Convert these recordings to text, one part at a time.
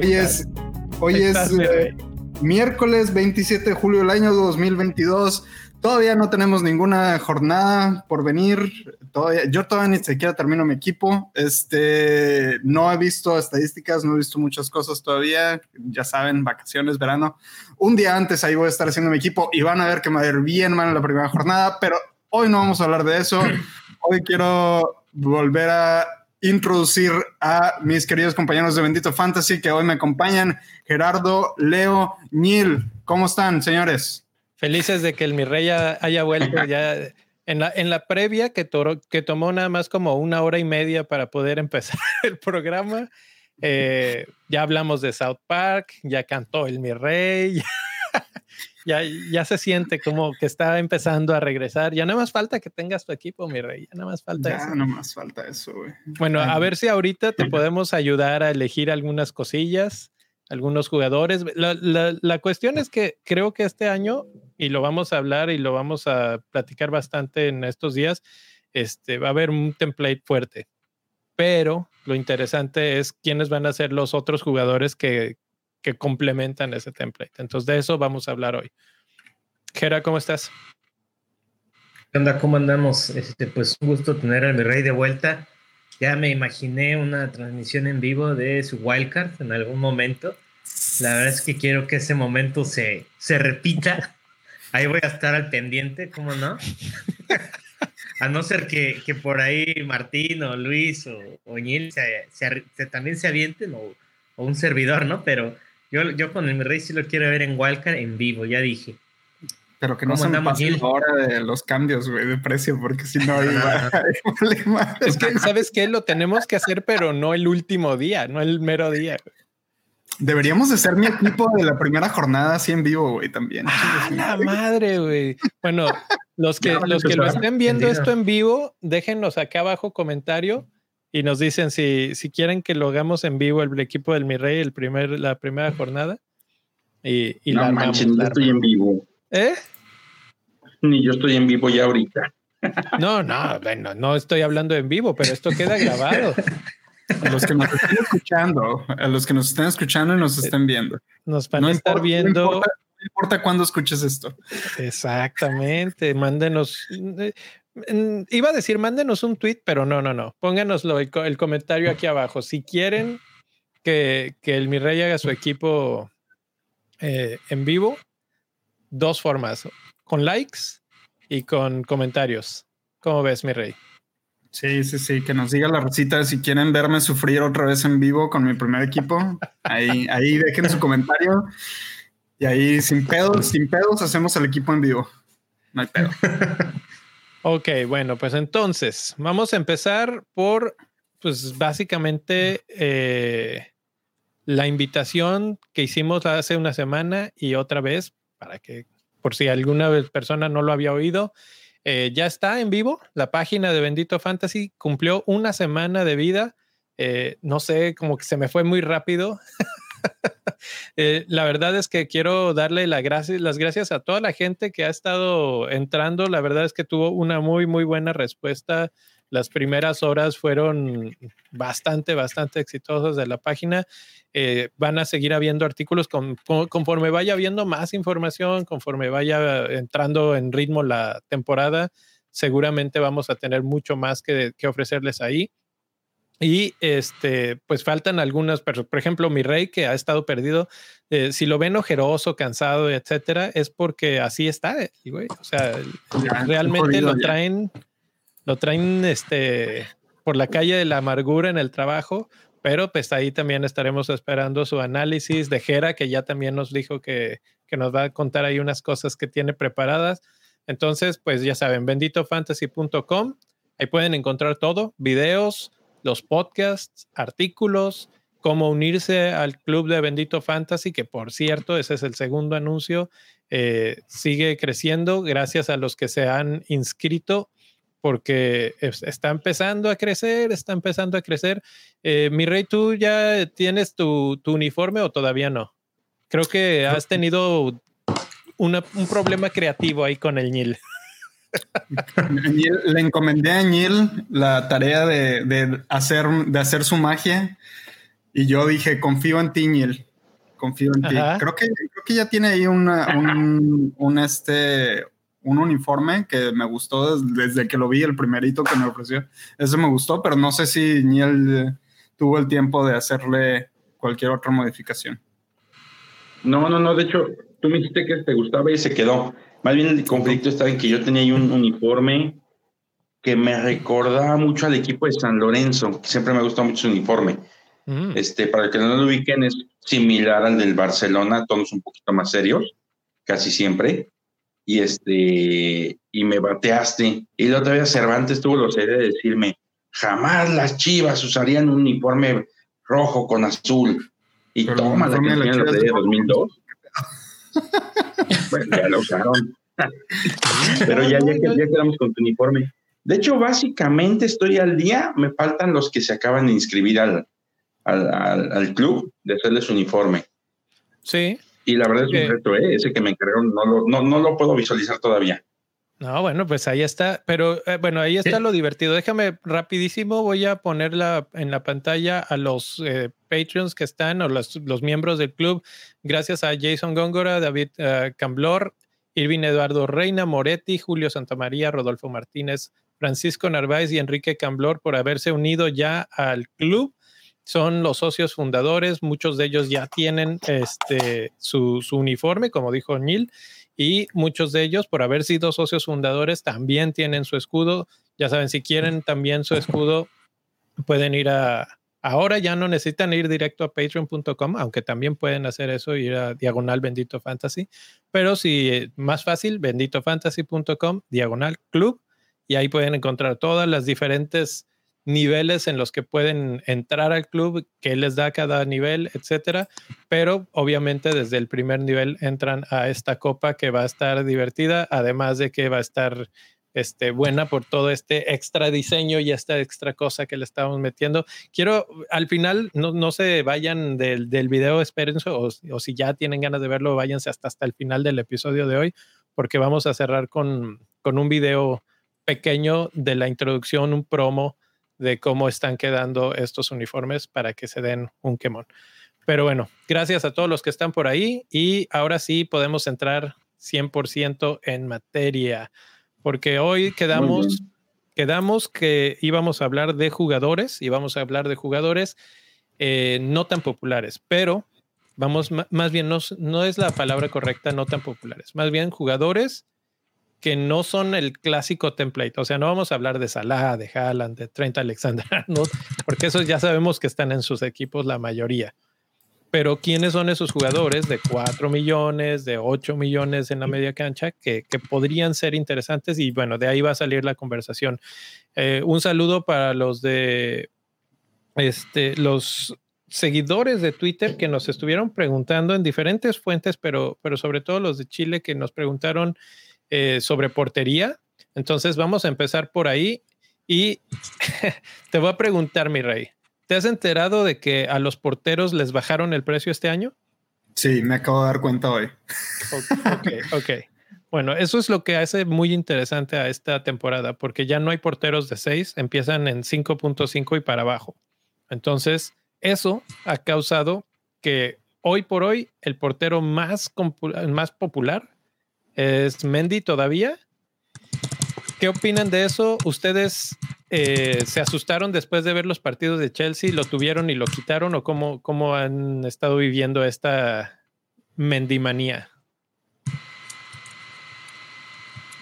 Hoy es, hoy es eh, miércoles 27 de julio del año 2022. Todavía no tenemos ninguna jornada por venir. Todavía, yo todavía ni siquiera termino mi equipo. Este, no he visto estadísticas, no he visto muchas cosas todavía. Ya saben, vacaciones, verano. Un día antes ahí voy a estar haciendo mi equipo y van a ver que me va a ir bien mal en la primera jornada, pero hoy no vamos a hablar de eso. Hoy quiero volver a introducir a mis queridos compañeros de Bendito Fantasy que hoy me acompañan. Gerardo, Leo, Nil. ¿Cómo están, señores? Felices de que el mi rey haya vuelto ya en la, en la previa que, que tomó nada más como una hora y media para poder empezar el programa. Eh, ya hablamos de South Park, ya cantó el mi rey, ya, ya se siente como que está empezando a regresar. Ya nada más falta que tengas tu equipo, mi rey. Ya nada más falta eso. Ya no más falta eso, güey. Bueno, a ver si ahorita te podemos ayudar a elegir algunas cosillas algunos jugadores. La, la, cuestión es que creo que este año, y lo vamos a hablar y lo vamos a platicar bastante en estos días, este, va a haber un template fuerte. Pero lo interesante es quiénes van a ser los otros jugadores que, que complementan ese template. Entonces, de eso vamos a hablar hoy. Gera, ¿cómo estás? ¿Qué onda? ¿Cómo andamos? Este, pues un gusto tener a mi rey de vuelta ya me imaginé una transmisión en vivo de su wildcard en algún momento. La verdad es que quiero que ese momento se, se repita. Ahí voy a estar al pendiente, ¿cómo no? a no ser que, que, por ahí Martín o Luis o, o se, también se avienten o, o, un servidor, ¿no? Pero yo, yo con el rey sí lo quiero ver en wildcard en vivo, ya dije. Pero que no se me pase ahora de los cambios, güey, de precio, porque si no hay, problema. Es que, ¿sabes qué? Lo tenemos que hacer, pero no el último día, no el mero día. Deberíamos de ser mi equipo de la primera jornada así en vivo, güey, también. Ah, la madre, güey. Bueno, los que, los que lo estén viendo esto en vivo, déjenos acá abajo comentario y nos dicen si, si quieren que lo hagamos en vivo el, equipo del Mi Rey el primer, la primera jornada. Y, y no la manches, estoy en vivo. ¿Eh? Ni yo estoy en vivo ya ahorita. No, no, bueno, no estoy hablando en vivo, pero esto queda grabado. A los que nos estén escuchando, a los que nos estén escuchando y nos estén viendo. Nos van a estar viendo. No importa, cuándo escuches esto. Exactamente. Mándenos. Eh, iba a decir, mándenos un tweet, pero no, no, no. Pónganoslo el, el comentario aquí abajo. Si quieren que, que el Mi Rey haga su equipo eh, en vivo, dos formas, con likes y con comentarios. ¿Cómo ves, mi rey? Sí, sí, sí, que nos diga la recita si quieren verme sufrir otra vez en vivo con mi primer equipo. Ahí, ahí dejen su comentario. Y ahí sin pedos, sin pedos, hacemos el equipo en vivo. No hay pedo. ok, bueno, pues entonces vamos a empezar por, pues básicamente eh, la invitación que hicimos hace una semana y otra vez para que por si alguna persona no lo había oído, eh, ya está en vivo. La página de Bendito Fantasy cumplió una semana de vida. Eh, no sé, como que se me fue muy rápido. Eh, la verdad es que quiero darle las gracias a toda la gente que ha estado entrando. La verdad es que tuvo una muy, muy buena respuesta las primeras horas fueron bastante, bastante exitosas de la página. Eh, van a seguir habiendo artículos conforme vaya habiendo más información, conforme vaya entrando en ritmo la temporada, seguramente vamos a tener mucho más que, ofrecerles ahí. Y este, pues faltan algunas, por ejemplo, mi rey que ha estado perdido, eh, si lo ven ojeroso, cansado, etcétera, es porque así está, O sea, realmente lo traen, lo traen este, por la calle de la amargura en el trabajo, pero pues ahí también estaremos esperando su análisis de Jera, que ya también nos dijo que, que nos va a contar ahí unas cosas que tiene preparadas. Entonces, pues ya saben, benditofantasy.com, ahí pueden encontrar todo, videos, los podcasts, artículos, cómo unirse al club de Bendito Fantasy, que por cierto, ese es el segundo anuncio, eh, sigue creciendo gracias a los que se han inscrito porque está empezando a crecer, está empezando a crecer. Eh, mi rey, ¿tú ya tienes tu, uniforme o todavía no? Creo que has tenido un problema creativo ahí con el Nil. le encomendé a Neil la tarea de, hacer, de hacer su magia y yo dije, confío en ti, Neil. Confío en ti. Creo que, creo que ya tiene ahí un, un, este, un uniforme que me gustó desde, que lo vi, el primerito que me ofreció. Ese me gustó, pero no sé si Neil tuvo el tiempo de hacerle cualquier otra modificación. No, no, no. De hecho, tú me dijiste que te gustaba y se quedó. Más bien el conflicto estaba en que yo tenía ahí un uniforme que me recordaba mucho al equipo de San Lorenzo, que siempre me gustó mucho su uniforme. Mm. Este, para que no lo ubiquen, es similar al del Barcelona, tonos un poquito más serios, casi siempre. Y este, y me bateaste. Y la otra vez Cervantes tuvo la serie de decirme, jamás las chivas usarían un uniforme rojo con azul. Y toma la que de 2002. Bueno, ya lo usaron. Pero ya, ya, ya, quedamos con tu uniforme. De hecho, básicamente estoy al día. Me faltan los que se acaban de inscribir al, al, al, club de hacerles uniforme. Sí. Y la verdad es un reto, ¿eh? ese que me encargaron, no lo, no, no lo puedo visualizar todavía. No, bueno, pues ahí está. Pero eh, bueno, ahí está lo divertido. Déjame rapidísimo, voy a ponerla en la pantalla a los eh, Patreons que están o los, los, miembros del club. Gracias a Jason Góngora, David uh, Camblor, Irvin Eduardo Reina, Moretti, Julio Santamaría, Rodolfo Martínez, Francisco Narváez y Enrique Camblor por haberse unido ya al club. Son los socios fundadores, muchos de ellos ya tienen este, su, su uniforme, como dijo Neil y muchos de ellos, por haber sido socios fundadores, también tienen su escudo. Ya saben, si quieren también su escudo, pueden ir a... Ahora ya no necesitan ir directo a patreon.com, aunque también pueden hacer eso, ir a diagonal bendito fantasy. Pero si más fácil, benditofantasy.com, diagonal club, y ahí pueden encontrar todas las diferentes niveles en los que pueden entrar al club, qué les da cada nivel, etcétera. Pero obviamente desde el primer nivel entran a esta copa que va a estar divertida, además de que va a estar este, buena por todo este extra diseño y esta extra cosa que le estamos metiendo. Quiero, al final, no, no se vayan del, del video, espérense, o, o, si ya tienen ganas de verlo, váyanse hasta, hasta el final del episodio de hoy, porque vamos a cerrar con, con un video pequeño de la introducción, un promo de cómo están quedando estos uniformes para que se den un quemón. Pero bueno, gracias a todos los que están por ahí y ahora sí podemos entrar 100% en materia, porque hoy quedamos, quedamos que íbamos a hablar de jugadores, y vamos a hablar de jugadores eh, no tan populares, pero vamos, más bien no, no es la palabra correcta, no tan populares, más bien jugadores que no son el clásico template. O sea, no vamos a hablar de Salah, de Haaland, de Trent Alexander, ¿no? porque esos ya sabemos que están en sus equipos la mayoría. Pero ¿quiénes son esos jugadores de 4 millones, de 8 millones en la media cancha que, que podrían ser interesantes? Y bueno, de ahí va a salir la conversación. Eh, un saludo para los de este, los seguidores de Twitter que nos estuvieron preguntando en diferentes fuentes, pero, pero sobre todo los de Chile que nos preguntaron eh, sobre portería. Entonces vamos a empezar por ahí y te voy a preguntar, mi rey, ¿te has enterado de que a los porteros les bajaron el precio este año? Sí, me acabo de dar cuenta hoy. Ok, ok. Bueno, eso es lo que hace muy interesante a esta temporada, porque ya no hay porteros de 6, empiezan en 5.5 y para abajo. Entonces, eso ha causado que hoy por hoy el portero más, más popular es Mendy todavía. ¿Qué opinan de eso? ¿Ustedes eh, se asustaron después de ver los partidos de Chelsea? ¿Lo tuvieron y lo quitaron? ¿O cómo, cómo han estado viviendo esta Mendimanía?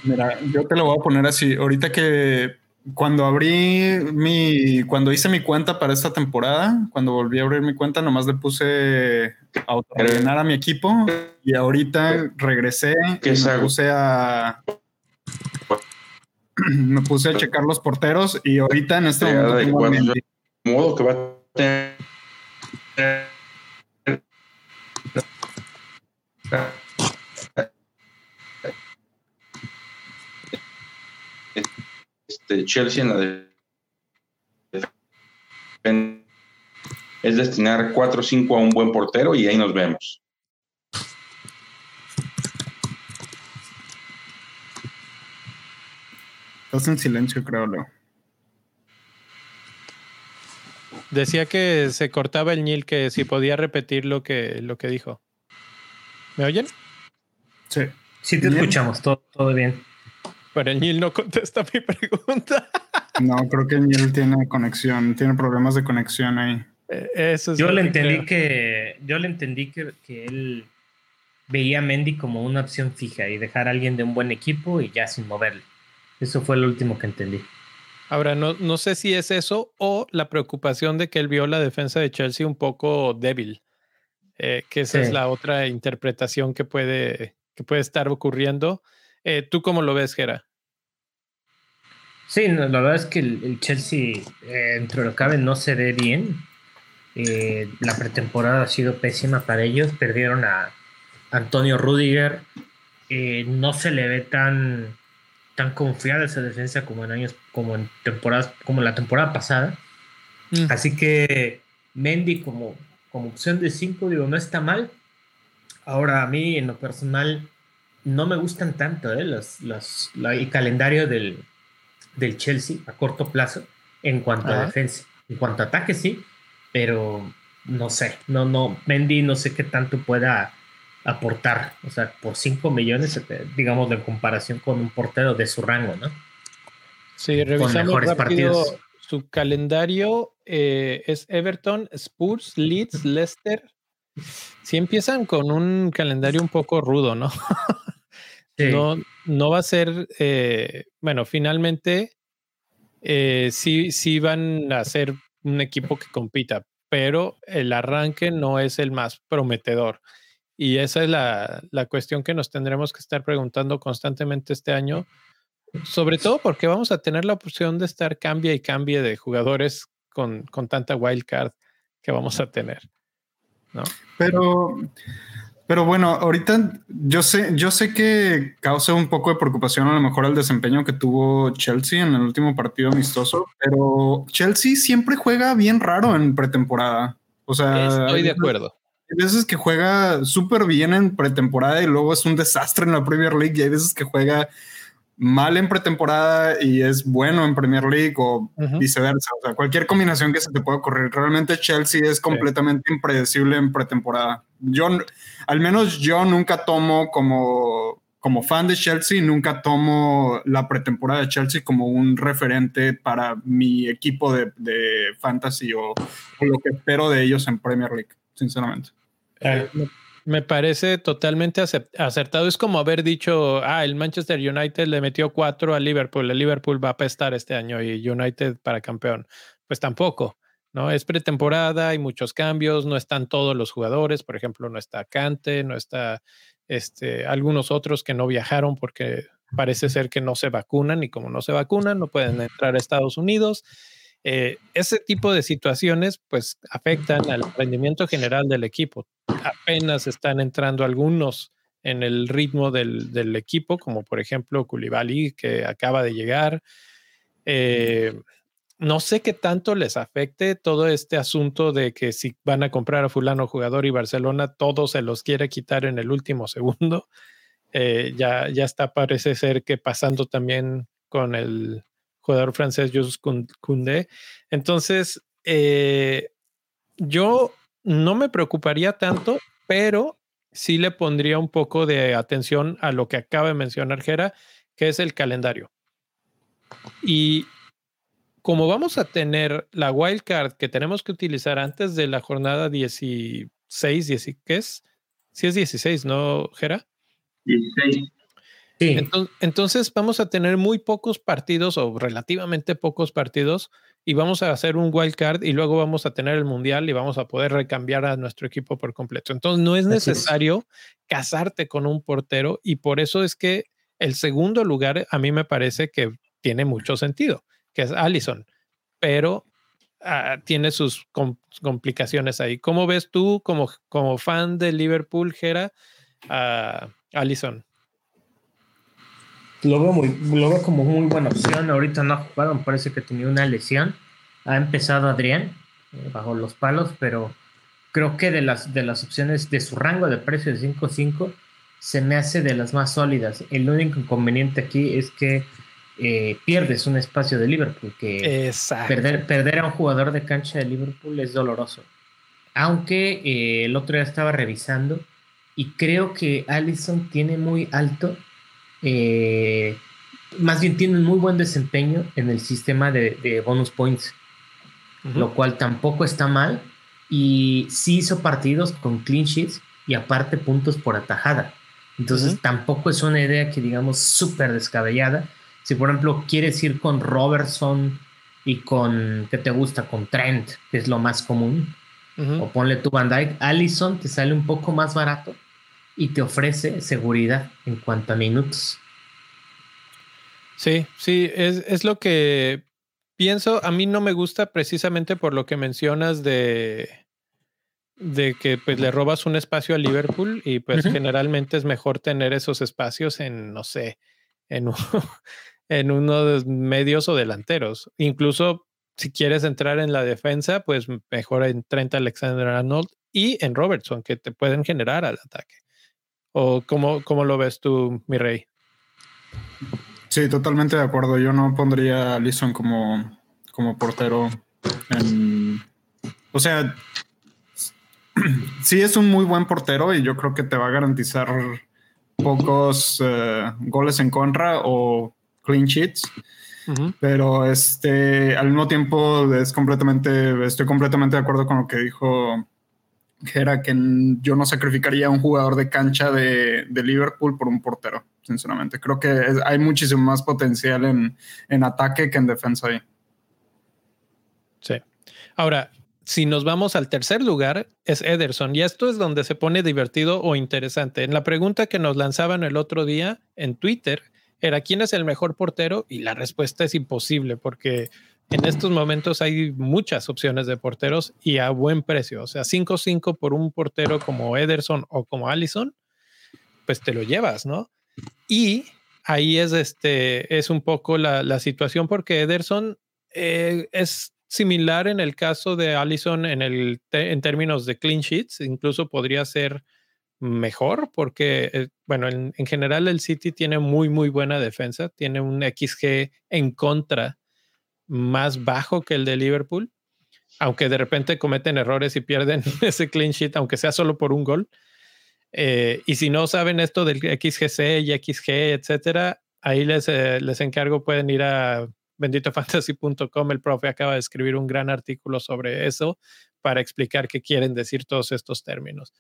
Mira, yo te lo voy a poner así. Ahorita que cuando abrí mi, cuando hice mi cuenta para esta temporada, cuando volví a abrir mi cuenta, nomás le puse a ordenar a mi equipo y ahora regresé y me puse a me puse a checar los porteros y ahorita en este momento modo que va a tener de Chelsea en la defensa es destinar 4 o 5 a un buen portero y ahí nos vemos. Estás en silencio, creo, Decía que se cortaba el Nil, que si podía repetir lo que, lo que dijo. ¿Me oyen? Sí. Sí, te escuchamos, todo, todo bien. Pero el Nil no contesta mi pregunta. No, creo que el Nil tiene conexión, tiene problemas de conexión ahí. Eh, Eso es Yo le que entendí que, yo le entendí que, que él veía a Mendy como una opción fija y dejar a alguien de un buen equipo y ya sin moverle. Eso fue lo último que entendí. Ahora, no, no sé si es eso o la preocupación de que él vio la defensa de Chelsea un poco débil. Eh, que esa es la otra interpretación que puede, que puede estar ocurriendo. Eh, ¿Tú cómo lo ves, Gera? Sí, no, la verdad es que el, el Chelsea, eh, dentro de lo que cabe, no se ve bien. Eh, la pretemporada ha sido pésima para ellos. Perdieron a Antonio Rudiger. Eh, no se le ve tan, tan confiada esa defensa como en años, como en temporadas, como la temporada pasada. Mm. Así que Mendy como, como opción de 5, digo, no está mal. Ahora a mí, en lo personal, no me gustan tanto ¿eh? los, los, la- el calendario del, del Chelsea a corto plazo en cuanto Ajá. a defensa. En cuanto a ataque, sí, pero no sé, no, no, Mendy no sé qué tanto pueda aportar. O sea, por 5 millones, eh, digamos, en comparación con un portero de su rango, ¿no? Sí, revisamos rápido partidos. su calendario. eh, es Everton, Spurs, Leeds, Leicester. Si empiezan con un calendario un poco rudo, ¿no? Sí. No, no va a ser, eh, bueno, finalmente eh, sí, sí van a ser un equipo que compita, pero el arranque no es el más prometedor. Y esa es la, la cuestión que nos tendremos que estar preguntando constantemente este año, sobre todo porque vamos a tener la opción de estar cambia y cambie de jugadores con, con tanta wildcard que vamos a tener. ¿no? Pero, pero bueno, ahorita yo sé, yo sé que causa un poco de preocupación a lo mejor el desempeño que tuvo Chelsea en el último partido amistoso, pero Chelsea siempre juega bien raro en pretemporada. O sea, Estoy de hay acuerdo. veces que juega súper bien en pretemporada y luego es un desastre en la Premier League y hay veces que juega mal en pretemporada y es bueno en Premier League o viceversa. O sea, cualquier combinación que se te pueda ocurrir. Realmente Chelsea es completamente impredecible en pretemporada. Yo, al menos yo nunca tomo como, como fan de Chelsea, nunca tomo la pretemporada de Chelsea como un referente para mi equipo de, de fantasy o, o lo que espero de ellos en Premier League, sinceramente. Eh, me- parece totalmente acertado. Es como haber dicho, ah, el Manchester United le metió cuatro a Liverpool. El Liverpool va a apestar este año y United para campeón. Pues tampoco, ¿no? Es pretemporada, hay muchos cambios, no están todos los jugadores. Por ejemplo, no está Cante, no está este, algunos otros que no viajaron porque parece ser que no se vacunan y como no se vacunan, no pueden entrar a Estados Unidos. Eh, ese tipo de situaciones pues afectan al rendimiento general del equipo. Apenas están entrando algunos en el ritmo del, equipo, como por ejemplo Koulibaly, que acaba de llegar. Eh, no sé qué tanto les afecte todo este asunto de que si van a comprar a fulano jugador y Barcelona todo se los quiere quitar en el último segundo. Eh, ya, ya está, parece ser que pasando también con el jugador francés Jules Koundé. Entonces, eh, yo no me preocuparía tanto, pero sí le pondría un poco de atención a lo que acaba de mencionar Jera, que es el calendario. Y como vamos a tener la wildcard que tenemos que utilizar antes de la jornada 16, 10, ¿qué es? Si es 16, ¿no, Jera? 16. Sí, Entonces, entonces vamos a tener muy pocos partidos o relativamente pocos partidos y vamos a hacer un wild card y luego vamos a tener el mundial y vamos a poder recambiar a nuestro equipo por completo. Entonces no es necesario casarte con un portero y por eso es que el segundo lugar a mí me parece que tiene mucho sentido, que es Allison, pero ah, tiene sus com- complicaciones ahí. ¿Cómo ves tú como, como fan de Liverpool, Gera, a Allison? Lo veo, muy, lo veo como muy buena opción. Ahorita no ha jugado, me parece que tenía una lesión. Ha empezado Adrián eh, bajo los palos, pero creo que de las, de las opciones de su rango de precio de 5.5 se me hace de las más sólidas. El único inconveniente aquí es que eh, pierdes un espacio de Liverpool, que perder, perder, a un jugador de cancha de Liverpool es doloroso. Aunque eh, el otro día estaba revisando y creo que Allison tiene muy alto, eh, más bien tiene un muy buen desempeño en el sistema de, bonus points, lo cual tampoco está mal. Y sí hizo partidos con clean sheets y aparte puntos por atajada. Entonces tampoco es una idea que digamos súper descabellada si por ejemplo quieres ir con Robertson y con, ¿qué te gusta? Con Trent, que es lo más común, o ponle tu Van Dyke, Allison te sale un poco más barato y te ofrece seguridad en cuanto a minutos. Sí, sí, es, es lo que pienso. A mí no me gusta precisamente por lo que mencionas de, de que pues le robas un espacio a Liverpool y pues generalmente es mejor tener esos espacios en, no sé, en, en uno de medios o delanteros. Incluso si quieres entrar en la defensa, pues mejor en Trent Alexander Arnold y en Robertson, que te pueden generar al ataque. ¿O cómo, cómo lo ves tú, mi rey? Sí, totalmente de acuerdo. Yo no pondría a Lison como, como portero. o sea, sí es un muy buen portero y yo creo que te va a garantizar pocos eh, goles en contra o clean sheets. Pero este, al mismo tiempo es completamente, estoy completamente de acuerdo con lo que dijo era que yo no sacrificaría a un jugador de cancha de, Liverpool por un portero, sinceramente. Creo que hay muchísimo más potencial en, en, ataque que en defensa ahí. Sí. Ahora, si nos vamos al tercer lugar, es Ederson. Y esto es donde se pone divertido o interesante. En la pregunta que nos lanzaban el otro día en Twitter, era quién es el mejor portero y la respuesta es imposible porque en estos momentos hay muchas opciones de porteros y a buen precio. O sea, 5-5 por un portero como Ederson o como Allison, pues te lo llevas, ¿no? Y ahí es, este, es un poco la, situación porque Ederson eh, es similar en el caso de Allison en, el, en términos de clean sheets, incluso podría ser mejor porque, eh, bueno, en, general el City tiene muy, muy buena defensa, tiene un XG en contra más bajo que el de Liverpool, aunque de repente cometen errores y pierden ese clean sheet, aunque sea solo por un gol. Eh, y si no saben esto del XGC y XG, etcétera, ahí les, eh, les encargo, pueden ir a benditofantasy.com. El profe acaba de escribir un gran artículo sobre eso para explicar qué quieren decir todos estos términos.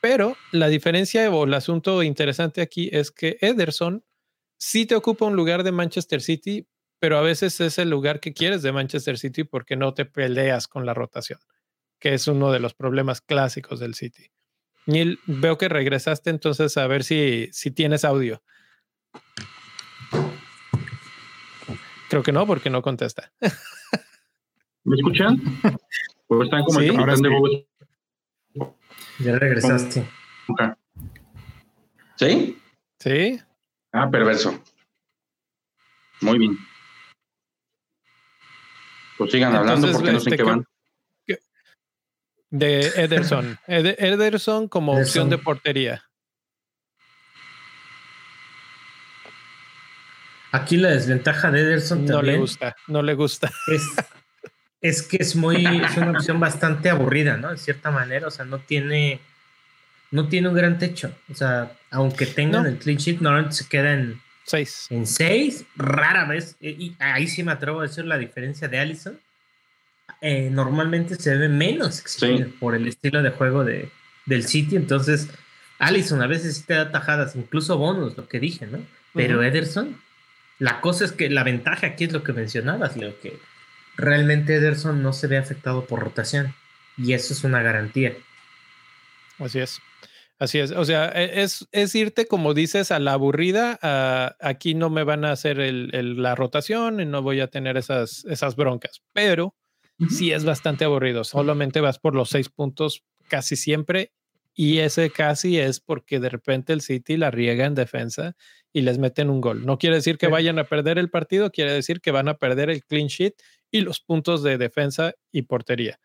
Pero la diferencia o el asunto interesante aquí es que Ederson sí te ocupa un lugar de Manchester City, pero a veces es el lugar que quieres de Manchester City porque no te peleas con la rotación, que es uno de los problemas clásicos del City. Neil, veo que regresaste entonces a ver si, si tienes audio. Creo que no, porque no contesta. ¿Me escuchan? Pues están como ¿Sí? Ya regresaste. ¿Sí? Sí. Ah, perverso. Muy bien. Pues sigan hablando porque no sé este, qué van. De Ederson. Ederson como opción de portería. Aquí la desventaja de Ederson no le gusta, no le gusta. Es, es que es muy, es una opción bastante aburrida, ¿no? De cierta manera, o sea, no tiene, no tiene un gran techo. O sea, aunque tengan el clean sheet, normalmente se queda en seis. En seis, rara vez, eh, y ahí sí me atrevo a decir la diferencia de Allison. Eh, normalmente se ve menos por el estilo de juego de, del City, entonces Allison a veces sí te da tajadas, incluso bonus, lo que dije, ¿no? Pero Ederson, la cosa es que la ventaja aquí es lo que mencionabas, lo que realmente Ederson no se ve afectado por rotación. Y eso es una garantía. Así es. Así es. O sea, e, es, es irte, como dices, a la aburrida. aquí no me van a hacer el, la rotación y no voy a tener esas, esas broncas. Pero sí es bastante aburrido. Solamente vas por los seis puntos casi siempre. Y ese casi es porque de repente el City la riega en defensa y les meten un gol. No quiere decir que vayan a perder el partido, quiere decir que van a perder el clean sheet y los puntos de defensa y portería.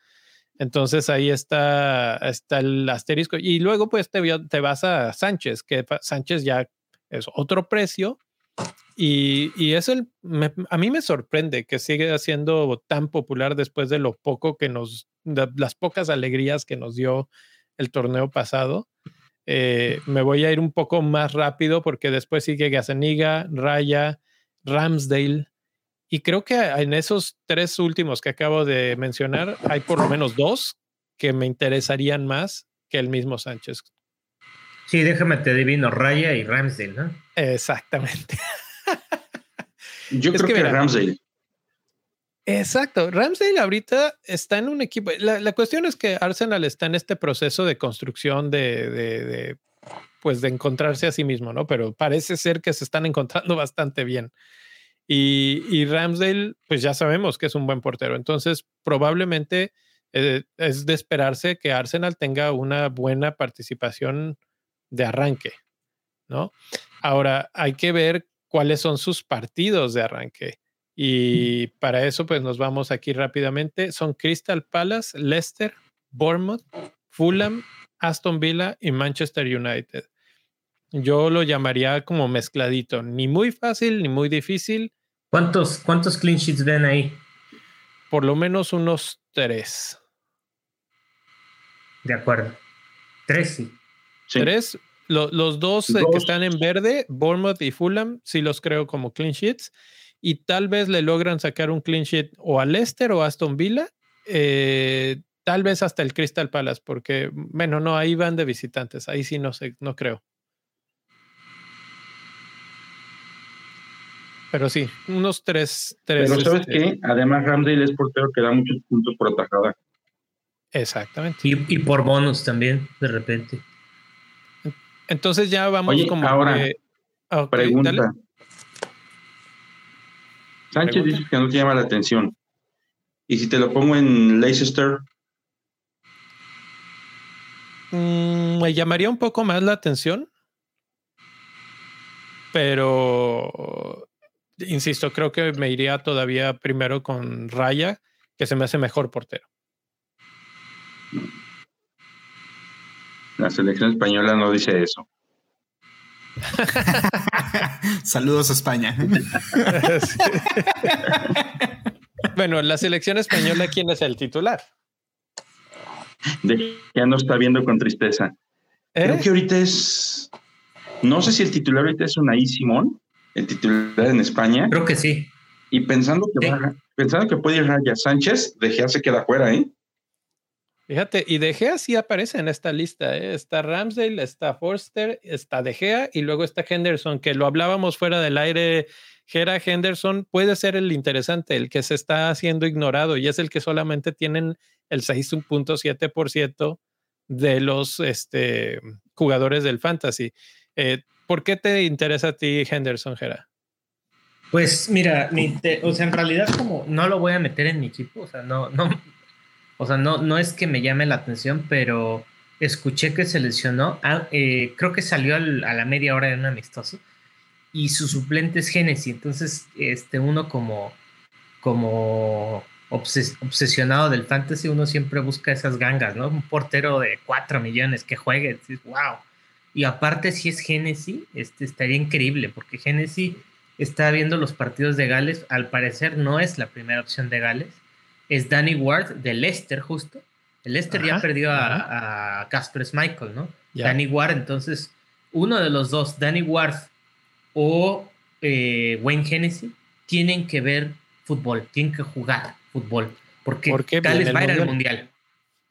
Entonces ahí está, está el asterisco. Y luego pues te, vas a Sánchez, que Sánchez ya es otro precio Y, es el, a mí me sorprende que sigue siendo tan popular después de lo poco que nos, las pocas alegrías que nos dio el torneo pasado. Eh, me voy a ir un poco más rápido porque después sigue Gazaniga, Raya, Ramsdale. Y creo que en esos tres últimos que acabo de mencionar hay por lo menos dos que me interesarían más que el mismo Sánchez. Sí, déjame te adivino, Raya y Ramsdale, ¿no? Exactamente. Yo creo que, Ramsdale. Exacto. Ramsdale ahorita está en un equipo. La, cuestión es que Arsenal está en este proceso de construcción de, pues de encontrarse a sí mismo, ¿no? Pero parece ser que se están encontrando bastante bien. Y, Ramsdale, pues ya sabemos que es un buen portero. Entonces, probablemente eh, es de esperarse que Arsenal tenga una buena participación de arranque, ¿no? Ahora, hay que ver cuáles son sus partidos de arranque. Y para eso, pues nos vamos aquí rápidamente. Son Crystal Palace, Leicester, Bournemouth, Fulham, Aston Villa y Manchester United. Yo lo llamaría como mezcladito, ni muy fácil ni muy difícil. ¿Cuántos, cuántos clean sheets ven ahí? Por lo menos unos tres. De acuerdo. Tres sí. Tres. los dos, eh, que están en verde, Bournemouth y Fulham, sí los creo como clean sheets y tal vez le logran sacar un clean sheet o a Leicester o a Aston Villa, eh, tal vez hasta el Crystal Palace, porque, bueno, no, ahí van de visitantes, ahí sí no sé, no creo. Pero sí, unos tres. tres Pero ¿sabes este qué? Además, Ramsdale es portero que da muchos puntos por atajada. Exactamente. Y, por bonus también, de repente. Entonces ya vamos como. Ahora, pregunta. Sánchez dice que no te llama la atención. ¿Y si te lo pongo en Leicester? Mm, me llamaría un poco más la atención. Pero, insisto, creo que me iría todavía primero con Raya, que se me hace mejor portero. La selección española no dice eso. Saludos a España. bueno, la selección española, ¿quién es el titular? ya no está viendo con tristeza. Creo que ahorita es. No sé si el titular ahorita es Unai Simón, el titular en España. Creo que sí. Y pensando que, pensando que puede ir Raya Sánchez, De Gea se queda fuera, ¿eh? Fíjate, y De Gea sí aparece en esta lista. ¿eh? Está Ramsdale, está Forster, está De Gea y luego está Henderson, que lo hablábamos fuera del aire. Gera Henderson puede ser el interesante, el que se está haciendo ignorado y es el que solamente tienen el 6.7% de los este, jugadores del fantasy. Eh, ¿Por qué te interesa a ti Henderson, Gera? Pues mira, o sea, en realidad como no lo voy a meter en mi equipo, o sea, no, no, o sea, no, no es que me llame la atención, pero escuché que se lesionó. Ah, eh, creo que salió a la media hora de un amistoso. Y su suplente es Genesis. Entonces, este, uno como, como obsesionado del fantasy, uno siempre busca esas gangas, ¿no? Un portero de 4 millones que juegue. wow. Y aparte, si es Genesis, este, estaría increíble, porque Genesis está viendo los partidos de Gales. Al parecer, no es la primera opción de Gales es Danny Ward de Leicester, justo. El Leicester ya perdió a, Casper Schmeichel, ¿no? Danny Ward, entonces, uno de los dos, Danny Ward o eh, Wayne Hennessy, tienen que ver fútbol, tienen que jugar fútbol, porque ¿Por qué? va a ir al mundial.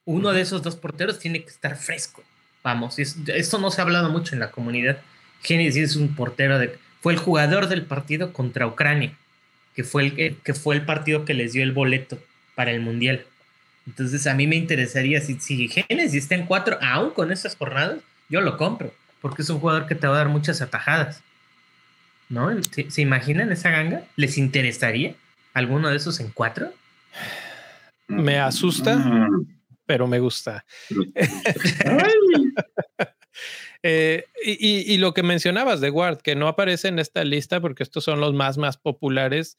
Uno de esos dos porteros tiene que estar fresco. Vamos, esto no se ha hablado mucho en la comunidad. Hennessy es un portero de. Fue el jugador del partido contra Ucrania, que fue el, que fue el partido que les dio el boleto para el Mundial. Entonces a mí me interesaría, si, si Genesis está en cuatro, aún con esas jornadas, yo lo compro, porque es un jugador que te va a dar muchas atajadas. ¿No? ¿Se, imaginan esa ganga? ¿Les interesaría alguno de esos en cuatro? Me asusta, pero me gusta. Eh, y, y, lo que mencionabas de Ward, que no aparece en esta lista porque estos son los más, más populares,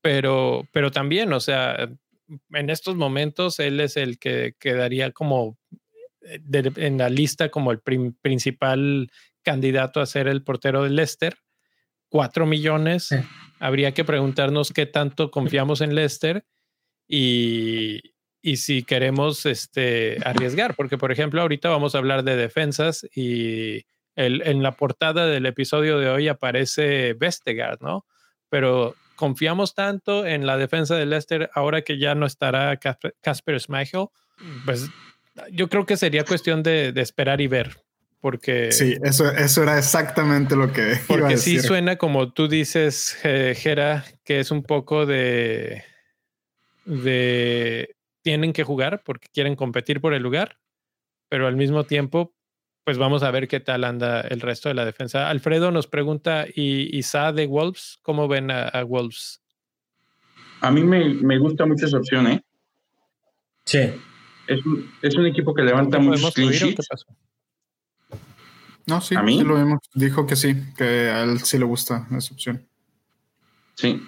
pero, pero también, o sea, en estos momentos él es el que quedaría como eh, en la lista como el principal candidato a ser el portero de Leicester 4 millones. Habría que preguntarnos qué tanto confiamos en Leicester y, y si queremos este, arriesgar, porque por ejemplo ahorita vamos a hablar de defensas y el, en la portada del episodio de hoy aparece Vestegard, ¿no? Pero confiamos tanto en la defensa de Leicester ahora que ya no estará Casper Schmeichel, pues yo creo que sería cuestión de, de, esperar y ver, porque... Sí, eso, eso era exactamente lo que... Porque iba a decir. sí suena como tú dices, Jera, que es un poco de... de tienen que jugar porque quieren competir por el lugar, pero al mismo tiempo, pues vamos a ver qué tal anda el resto de la defensa. Alfredo nos pregunta, ¿y Isa de Wolves? ¿Cómo ven a, a Wolves? A mí me, me, gusta mucho esa opción, ¿eh? Sí. Es un, es un equipo que levanta muchos clean sheets. No, sí, ¿A mí? Sí lo vimos. Dijo que sí, que a él sí le gusta esa opción. Sí.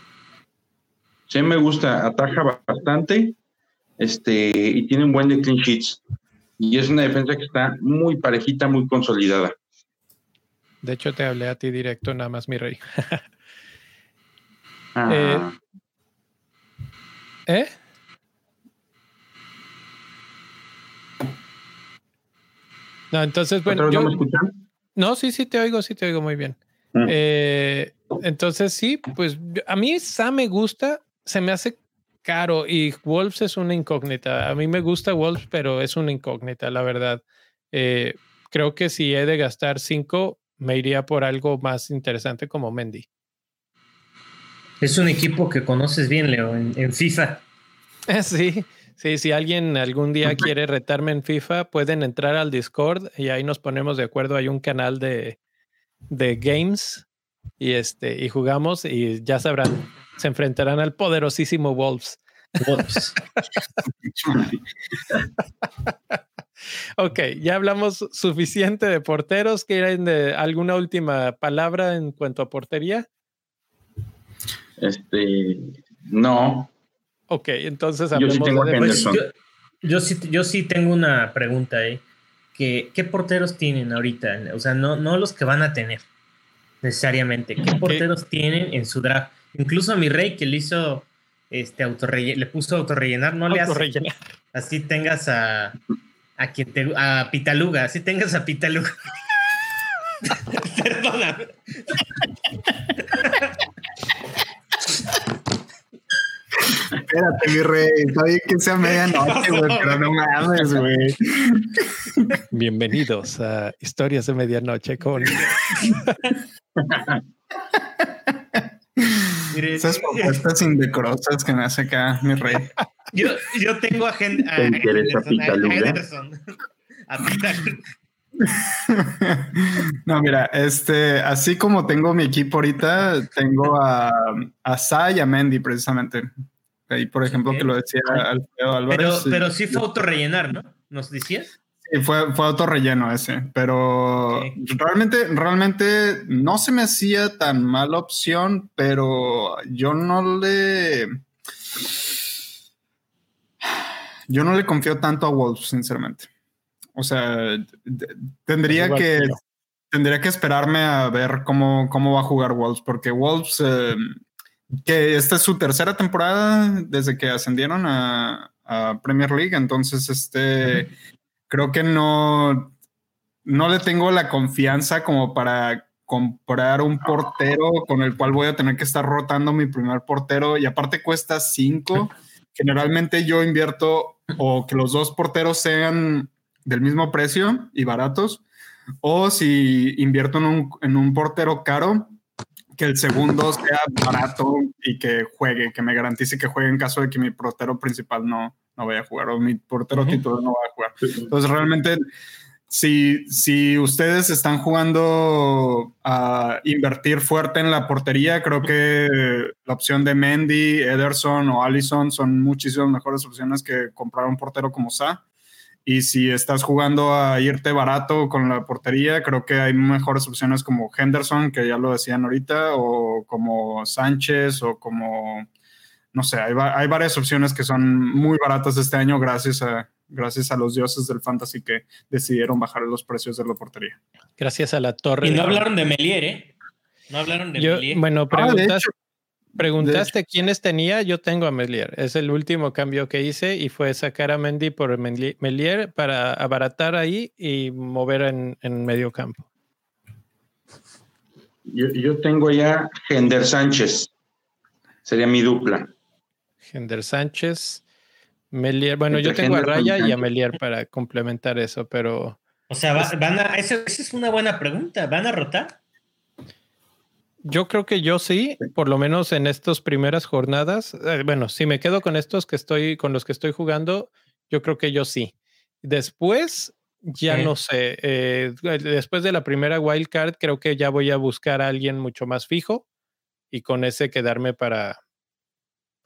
Sí, me gusta. Ataja bastante este, y tiene un buen de clean sheets. Y es una defensa que está muy parejita, muy consolidada. De hecho, te hablé a ti directo, nada más, mi rey. ah. eh, ¿Eh? No, entonces, bueno. Yo, ¿No? No, sí, sí, te oigo, sí, te oigo muy bien. Mm. Eh, entonces, sí, pues a mí esa me gusta, se me hace caro y Wolves es una incógnita. A mí me gusta Wolves, pero es una incógnita, la verdad. Eh, creo que si he de gastar cinco, me iría por algo más interesante como Mendy. Es un equipo que conoces bien, Leo, en, en FIFA. Sí, sí, si alguien algún día quiere retarme en FIFA, pueden entrar al Discord y ahí nos ponemos de acuerdo. Hay un canal de, de games y este y jugamos y ya sabrán se enfrentarán al poderosísimo Wolves. Wolves. ok, ya hablamos suficiente de porteros. ¿Quieren de alguna última palabra en cuanto a portería? Este, no. Ok, entonces hablemos yo sí de pues, yo, yo, sí, yo sí tengo una pregunta ahí. ¿Qué, ¿Qué porteros tienen ahorita? O sea, no, no los que van a tener necesariamente. ¿Qué porteros tienen en su draft? Incluso a mi rey que le hizo este le puso autorrellenar, no le hace. Así tengas a a quien te, a Pitaluga, así tengas a Pitaluga. Perdona. Espérate, mi rey. Está bien que sea medianoche, güey, pero no mames, güey. Bienvenidos a Historias de Medianoche con. Esas propuestas indecorosas que me hace acá mi rey. Yo, yo tengo a, Hen a, Henderson. A no, mira, este, así como tengo mi equipo ahorita, tengo a, a Sa y a Mendy precisamente. Ahí, por ejemplo, que lo decía Alfredo Álvarez. Pero, pero sí fue autorrellenar, ¿no? ¿Nos decías? Sí, fue, fue autorrelleno ese, pero realmente, realmente no se me hacía tan mala opción, pero yo no le. Yo no le confío tanto a Wolves, sinceramente. O sea, tendría que, tendría que esperarme a ver cómo, cómo va a jugar Wolves, porque Wolves, eh, que esta es su tercera temporada desde que ascendieron a, a Premier League, entonces este creo que no, no le tengo la confianza como para comprar un portero con el cual voy a tener que estar rotando mi primer portero y aparte cuesta cinco. Generalmente yo invierto o que los dos porteros sean del mismo precio y baratos, o si invierto en un, en un portero caro, que el segundo sea barato y que juegue, que me garantice que juegue en caso de que mi portero principal no, no vaya a jugar o mi portero titular no vaya a jugar. Entonces realmente si, si ustedes están jugando a invertir fuerte en la portería, creo que la opción de Mendy, Ederson o Allison son muchísimas mejores opciones que comprar un portero como Sa. Y si estás jugando a irte barato con la portería, creo que hay mejores opciones como Henderson, que ya lo decían ahorita, o como Sánchez, o como, no sé, hay, hay varias opciones que son muy baratas este año gracias a, gracias a los dioses del fantasy que decidieron bajar los precios de la portería. Gracias a la torre. Y no hablaron de Melier, ¿eh? No hablaron de Bueno, ah, preguntaste, preguntaste quiénes tenía. Yo tengo a Melier. Es el último cambio que hice y fue sacar a Mendy por Melier para abaratar ahí y mover en, en medio campo. Yo, yo tengo ya Gender Sánchez. Sería mi dupla. Gender Sánchez. Melier, bueno, yo tengo a Raya y a Melier para complementar eso, pero. O sea, van a, esa es una buena pregunta. ¿Van a rotar? Yo creo que yo sí, por lo menos en estas primeras jornadas. Eh, bueno, si me quedo con estos que estoy, con los que estoy jugando, yo creo que yo sí. Después, ya no sé. Eh, después de la primera wild card, creo que ya voy a buscar a alguien mucho más fijo y con ese quedarme para,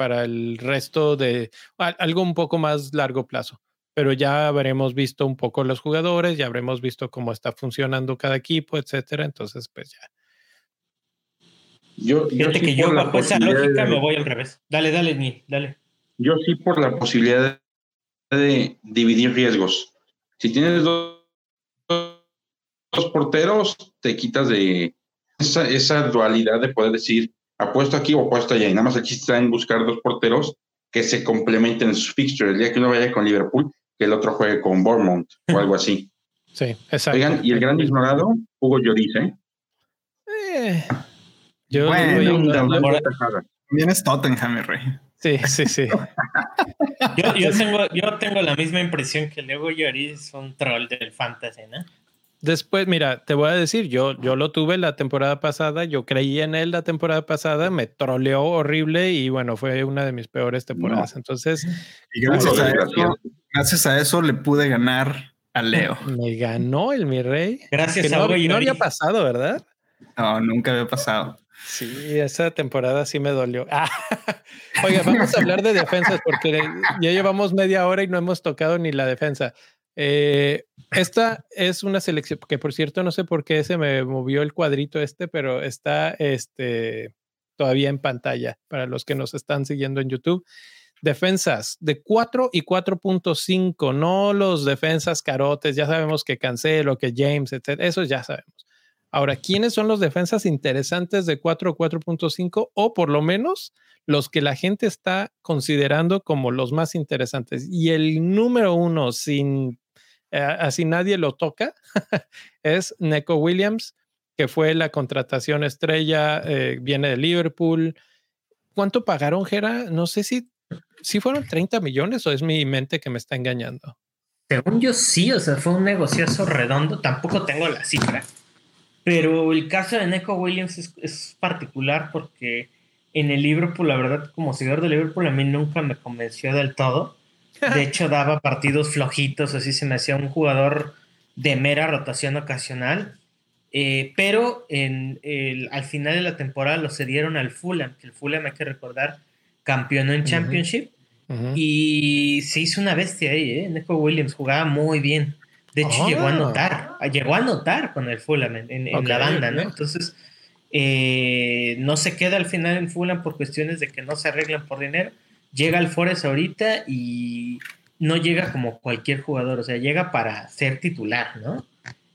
para el resto de algo un poco más largo plazo. Pero ya habremos visto un poco los jugadores, ya habremos visto cómo está funcionando cada equipo, etcétera. Entonces, pues ya. Yo, Fíjate que yo bajo esa lógica me voy al revés. Dale, dale, ni, dale. Yo sí por la posibilidad de dividir riesgos. Si tienes dos, dos porteros, te quitas de esa, esa dualidad de poder decir, apuesto aquí o apuesto allá. Y nada más el chiste está en buscar dos porteros que se complementen en sus fixtures. El día que uno vaya con Liverpool, que el otro juegue con Bournemouth o algo así. Sí, exacto. Oigan, y el gran ignorado, Hugo Lloris, ¿eh? eh yo bueno, también es Tottenham, rey. Sí, sí, sí. yo, yo, tengo, yo tengo la misma impresión que Hugo Lloris es un troll del fantasy, ¿no? Después, mira, te voy a decir, yo, yo lo tuve la temporada pasada, yo creí en él la temporada pasada, me troleó horrible y bueno, fue una de mis peores temporadas. Entonces, gracias, a eso, le pude ganar a Leo. Me ganó el mi rey. Gracias a no, no había pasado, ¿verdad? No, nunca había pasado. Sí, esa temporada sí me dolió. Ah, oiga, vamos a hablar de defensas porque ya llevamos media hora y no hemos tocado ni la defensa. Eh, esta es una selección que, por cierto, no sé por qué se me movió el cuadrito este, pero está este, todavía en pantalla para los que nos están siguiendo en YouTube. Defensas de 4 y 4.5, no los defensas carotes, ya sabemos que Cancelo, que James, etc. Eso ya sabemos. Ahora, ¿quiénes son los defensas interesantes de 4 o 4.5 o por lo menos los que la gente está considerando como los más interesantes? Y el número uno, sin eh, así nadie lo toca, es Neko Williams, que fue la contratación estrella, eh, viene de Liverpool. ¿Cuánto pagaron, Gera? No sé si, si fueron 30 millones o es mi mente que me está engañando. Según yo sí, o sea, fue un negociazo redondo, tampoco tengo la cifra pero el caso de Neko Williams es, particular porque en el Liverpool, la verdad, como seguidor de Liverpool, a mí nunca me convenció del todo. De hecho, daba partidos flojitos, así se me hacía un jugador de mera rotación ocasional. Eh, pero en el, al final de la temporada lo cedieron al Fulham, que el Fulham, hay que recordar, campeonó en Championship. Y se hizo una bestia ahí, ¿eh? Neko Williams jugaba muy bien. De hecho, llegó a anotar, ah. llegó a anotar con el Fulham en, la banda, ¿no? Entonces, eh, no se queda al final en Fulham por cuestiones de que no se arreglan por dinero. Llega al Forest ahorita y no llega como cualquier jugador, o sea, llega para ser titular, ¿no?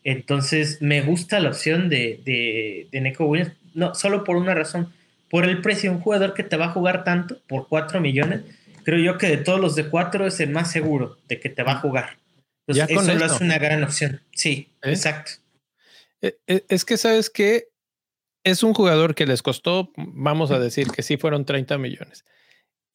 Entonces, me gusta la opción de, de, de Neko Williams, no, solo por una razón, por el precio, un jugador que te va a jugar tanto, por 4 millones, creo yo que de todos los de 4 es el más seguro de que te va a jugar ya eso lo hace una gran opción. Sí, ¿Eh? exacto. E, e, es que sabes que es un jugador que les costó, vamos a decir que sí fueron 30 millones.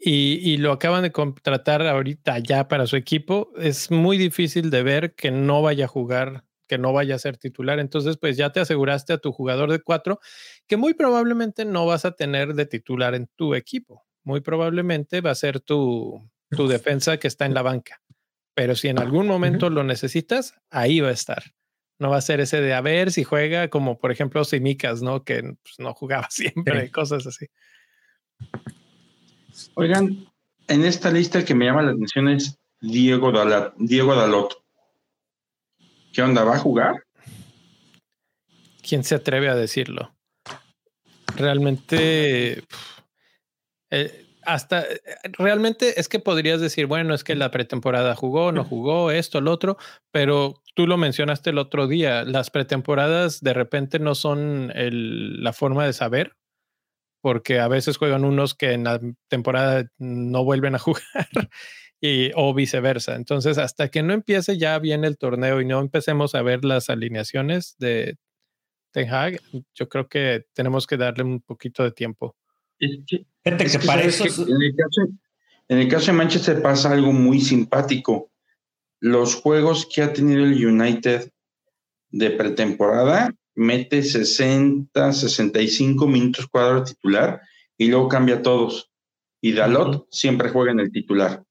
Y, lo acaban de contratar ahorita ya para su equipo. Es muy difícil de ver que no vaya a jugar, que no vaya a ser titular. Entonces, pues ya te aseguraste a tu jugador de cuatro, que muy probablemente no vas a tener de titular en tu equipo. Muy probablemente va a ser tu, tu defensa que está en la banca. Pero si en algún momento lo necesitas, ahí va a estar. No va a ser ese de a ver si juega como por ejemplo Simicas, ¿no? Que pues, no jugaba siempre, cosas así. Oigan, en esta lista el que me llama la atención es Diego, Dalot. Diego Dalot. ¿Qué onda? ¿Va a jugar? ¿Quién se atreve a decirlo? Realmente, eh, hasta eh, realmente es que podrías decir, bueno, es que la pretemporada jugó, no jugó, esto, lo otro, pero tú lo mencionaste el otro día, las pretemporadas de repente no son la forma de saber, porque a veces juegan unos que en la temporada no vuelven a jugar y, o viceversa. Entonces, hasta que no empiece ya bien el torneo y no empecemos a ver las alineaciones de Ten Hag, yo creo que tenemos que darle un poquito de tiempo. En, el caso, de Manchester pasa algo muy simpático. Los juegos que ha tenido el United de pretemporada mete 60, 65 minutos cuadro titular y luego cambia todos. Y Dalot siempre juega en el titular.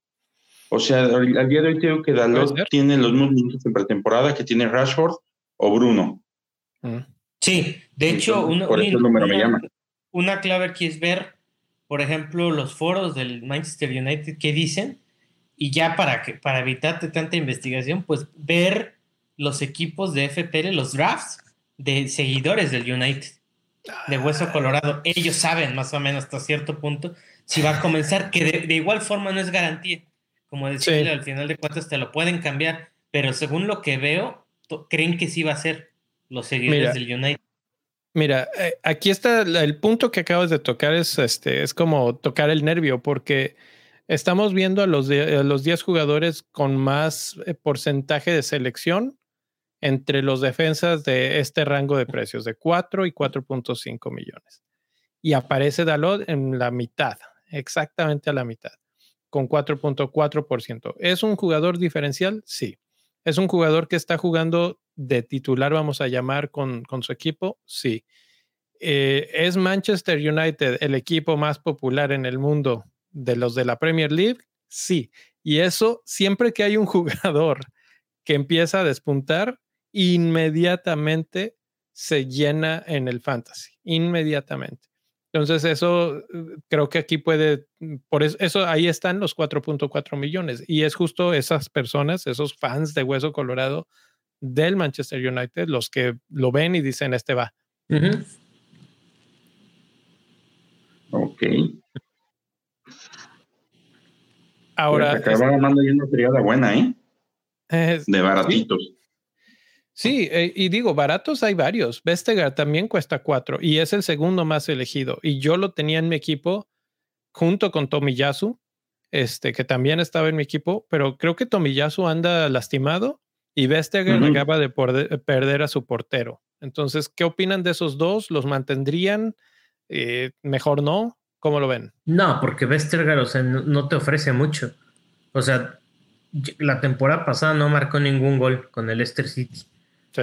O sea, al día de hoy tengo que Dalot tiene los mismos minutos de pretemporada que tiene Rashford o Bruno. Sí, de hecho, una, una, clave aquí es ver, por ejemplo, los foros del Manchester United que dicen, y ya para, que, para evitarte tanta investigación, pues ver los equipos de FPL, los drafts de seguidores del United, de Hueso ah. Colorado. Ellos saben más o menos hasta cierto punto si va a comenzar, que de, igual forma no es garantía. Como decirle, al final de cuentas te lo pueden cambiar, pero según lo que veo, creen que sí va a ser los seguidores del United. Mira, eh, aquí está el punto que acabas de tocar, es, este, es como tocar el nervio, porque estamos viendo a los, a los 10 jugadores con más eh, porcentaje de selección entre los defensas de este rango de precios, de 4 y 4.5 millones. Y aparece Dalot en la mitad, exactamente a la mitad, con 4.4%. ¿Es un jugador diferencial? Sí. ¿Es un jugador que está jugando de titular, vamos a llamar, con, con su equipo? Sí. Eh, ¿Es Manchester United el equipo más popular en el mundo de los de la Premier League? Sí. Y eso, siempre que hay un jugador que empieza a despuntar, inmediatamente se llena en el fantasy, inmediatamente. Entonces eso creo que aquí puede, por eso, ahí están los 4.4 millones y es justo esas personas, esos fans de Hueso Colorado del Manchester United, los que lo ven y dicen, este va. Ok. Ahora. Pues acaba mandando una triada buena, ¿eh? de baratitos. Sí, eh, y digo, baratos hay varios. Vestegar también cuesta cuatro y es el segundo más elegido. Y yo lo tenía en mi equipo junto con Tomiyasu, este, que también estaba en mi equipo, pero creo que Tomiyasu anda lastimado y Vestegar acaba de perder a su portero. Entonces, ¿qué opinan de esos dos? ¿Los mantendrían? Eh, ¿Mejor no? ¿Cómo lo ven? No, porque Vestegar, o sea, no te ofrece mucho. O sea, la temporada pasada no marcó ningún gol con el Leicester City.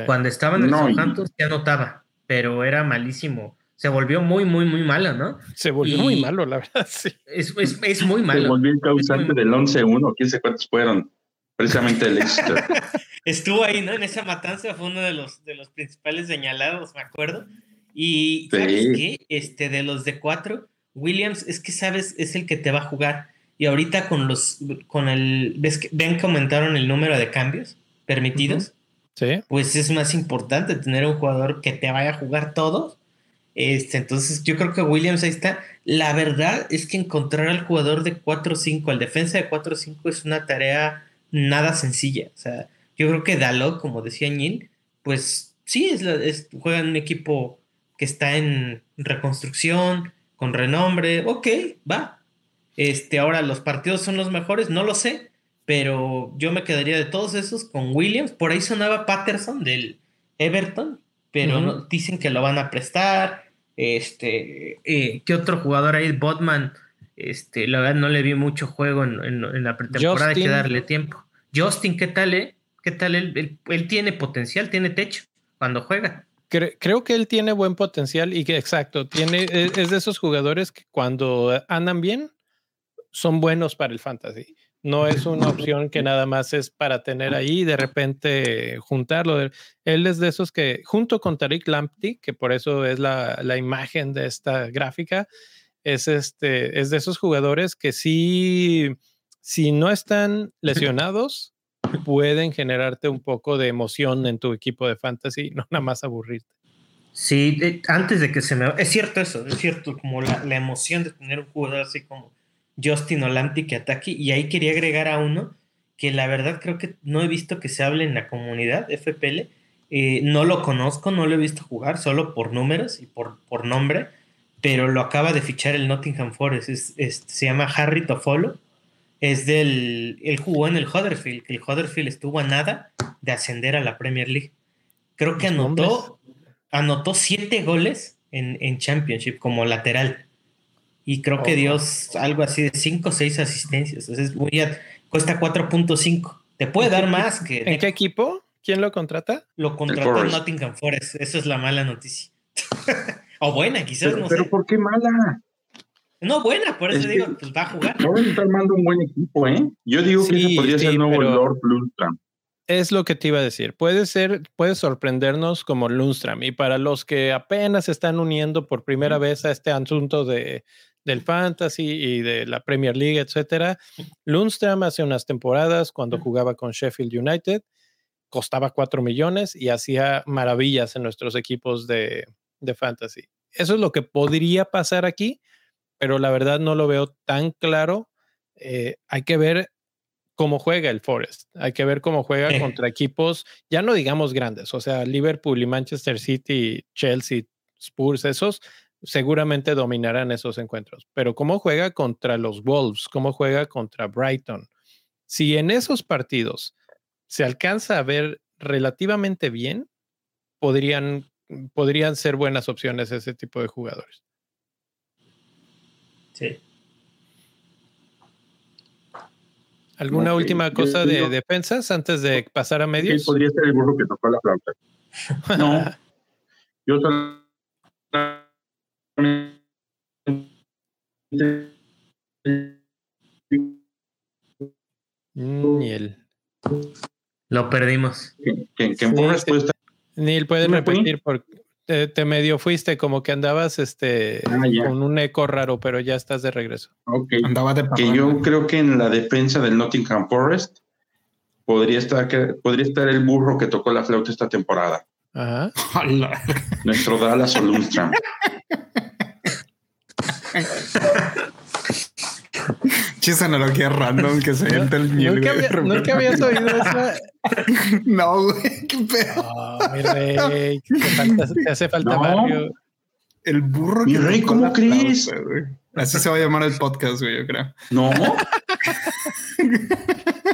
Cuando estaba en el Southampton se anotaba, pero era malísimo. Se volvió muy, muy, muy malo, ¿no? Se volvió muy malo, la verdad, sí. Es, es, muy malo. Se volvió el causante del 11-1, quién sé cuántos fueron. Precisamente el Leicester. Estuvo ahí, ¿no? En esa matanza fue uno de los, de los principales señalados, me acuerdo. Y, ¿sabes qué? Este, de los de cuatro, Williams, es que sabes, es el que te va a jugar. Y ahorita con los, con el, ¿ves que, ven que aumentaron el número de cambios permitidos? Pues es más importante tener un jugador que te vaya a jugar todo. Este, entonces yo creo que Williams ahí está. La verdad es que encontrar al jugador de 4-5, al defensa de 4-5 es una tarea nada sencilla. O sea, yo creo que Dalot, como decía Neil, pues sí, es, juega en un equipo que está en reconstrucción, con renombre. Ok, va. Este, ahora los partidos son los mejores, no lo sé pero yo me quedaría de todos esos con Williams. Por ahí sonaba Patterson del Everton, pero dicen que lo van a prestar. Este, eh, ¿qué otro jugador ahí? Botman, este, la verdad no le vi mucho juego en, la pretemporada, hay que darle tiempo. Justin, ¿qué tal, eh? ¿Qué tal? Él, él, tiene potencial, tiene techo cuando juega. Creo que él tiene buen potencial y que, exacto, tiene, e, es de esos jugadores que cuando andan bien son buenos para el fantasy no es una opción que nada más es para tener ahí y de repente juntarlo. Él es de esos que, junto con Tariq Lamptey, que por eso es la, imagen de esta gráfica, es, este, es de esos jugadores que sí, si no están lesionados, pueden generarte un poco de emoción en tu equipo de fantasy, no nada más aburrirte. Sí, antes de que se me... Es cierto eso, es cierto, como la, la emoción de tener un jugador así como Justin Olanti que ataque. Y ahí quería agregar a uno que la verdad creo que no he visto que se hable en la comunidad FPL. Eh, no lo conozco, no lo he visto jugar, solo por números y por, por nombre, pero lo acaba de fichar el Nottingham Forest. se llama Harry Tofolo. Es del. Él jugó en el Huddersfield, que el Huddersfield estuvo a nada de ascender a la Premier League. Creo que anotó, anotó siete goles en, en Championship como lateral. Y creo que dio algo así de cinco o seis asistencias. es muy, cuesta 4.5. Te puede dar más que. ¿En qué equipo? ¿Quién lo contrata? Lo contrató Nottingham Forest. Eso es la mala noticia. o buena, quizás pero, no pero ¿por qué mala? No, buena, por eso digo, pues va a jugar. No está armando un buen equipo, ¿eh? Yo digo que ese podría ser el nuevo Lord Lundstram. Es lo que te iba a decir. Puede ser, puede sorprendernos como Lundstram. Y para los que apenas se están uniendo por primera vez a este asunto de, del fantasy y de la Premier League, etcétera. Lundstrom hace unas temporadas cuando jugaba con Sheffield United costaba 4 millones y hacía maravillas en nuestros equipos de, de fantasy. Eso es lo que podría pasar aquí, pero la verdad no lo veo tan claro. Eh, hay que ver cómo juega el Forest. Hay que ver cómo juega contra equipos, ya no digamos grandes, o sea, Liverpool y Manchester City, Chelsea, Spurs, esos seguramente dominarán esos encuentros. Pero cómo juega contra los Wolves, cómo juega contra Brighton. Si en esos partidos se alcanza a ver relativamente bien, podrían, podrían ser buenas opciones ese tipo de jugadores. Sí. ¿Alguna última cosa de defensas antes de pasar a medios? Sí, podría ser el burro que tocó la flauta. No. yo Niel. Lo perdimos. Neil, puedes repetir porque te, medio fuiste, como que andabas este ah, con un eco raro, pero ya estás de regreso. Andaba de que yo creo que en la defensa del Nottingham Forest podría estar, que, podría estar el burro que tocó la flauta esta temporada. Ajá. Nuestro Dallas o Chis analogía random que se entra el miel. Nunca, había, nunca habías oído eso. no, güey, qué pedo. Oh, mi rey, te, hace falta Mario. El burro Mi rey, ¿cómo crees? Así se va a llamar el podcast, güey, yo creo. No.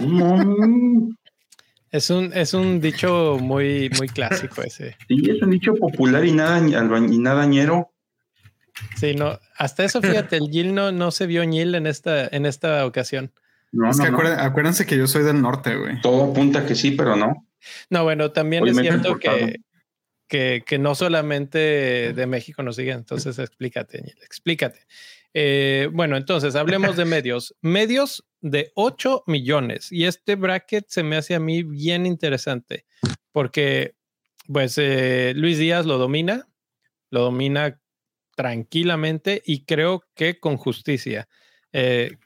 no. Es un, es un dicho muy, muy clásico ese. Sí, es un dicho popular y nada, y nada ñero. Sí, no, hasta eso, fíjate, el Gil no, no se vio Gil en esta, en esta ocasión. No, es que acuérdense, que yo soy del norte, güey. Todo apunta que sí, pero no. No, bueno, también es cierto que, que, que, no solamente de México nos siguen, entonces explícate, Gil, explícate. Eh, bueno, entonces hablemos de medios. Medios de 8 millones. Y este bracket se me hace a mí bien interesante porque, pues, eh, Luis Díaz lo domina, lo domina tranquilamente y creo que con justicia. Eh,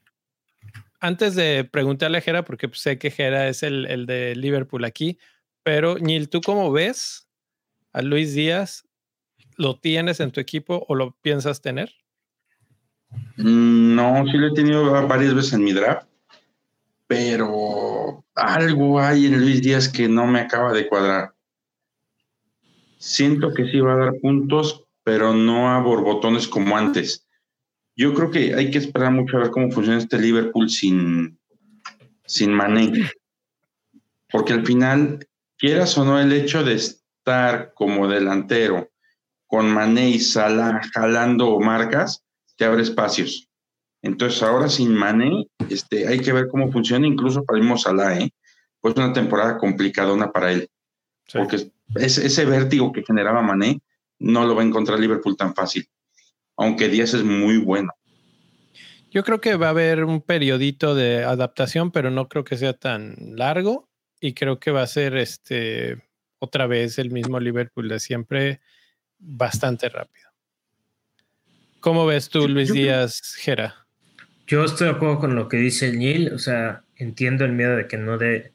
antes de preguntarle a Jera, porque pues, sé que Jera es el, de Liverpool aquí, pero Nil, ¿tú cómo ves a Luis Díaz? ¿Lo tienes en tu equipo o lo piensas tener? Mm, no, sí lo he tenido varias veces en mi draft, pero algo hay en Luis Díaz que no me acaba de cuadrar. Siento que sí va a dar puntos, pero no a borbotones como antes. Yo creo que hay que esperar mucho a ver cómo funciona este Liverpool sin, sin Mané. Porque al final, quieras o no, el hecho de estar como delantero con Mané y Salah jalando marcas, te abre espacios. Entonces, ahora sin Mané, este, hay que ver cómo funciona, incluso para el mismo Salah, ¿eh? Pues una temporada complicadona para él. Porque ese vértigo que generaba Mané no lo va a encontrar Liverpool tan fácil, aunque Díaz es muy bueno. Yo creo que va a haber un periodito de adaptación, pero no creo que sea tan largo y creo que va a ser este otra vez el mismo Liverpool de siempre bastante rápido. ¿Cómo ves tú, Luis Díaz Gera? Yo estoy de acuerdo con lo que dice el Neil, o sea, entiendo el miedo de que no dé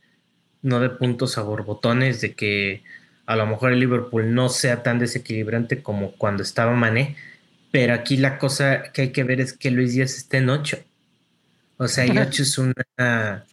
no de puntos a borbotones, de que a lo mejor el Liverpool no sea tan desequilibrante como cuando estaba Mané, pero aquí la cosa que hay que ver es que Luis Díaz esté en 8. O sea, y 8 es una.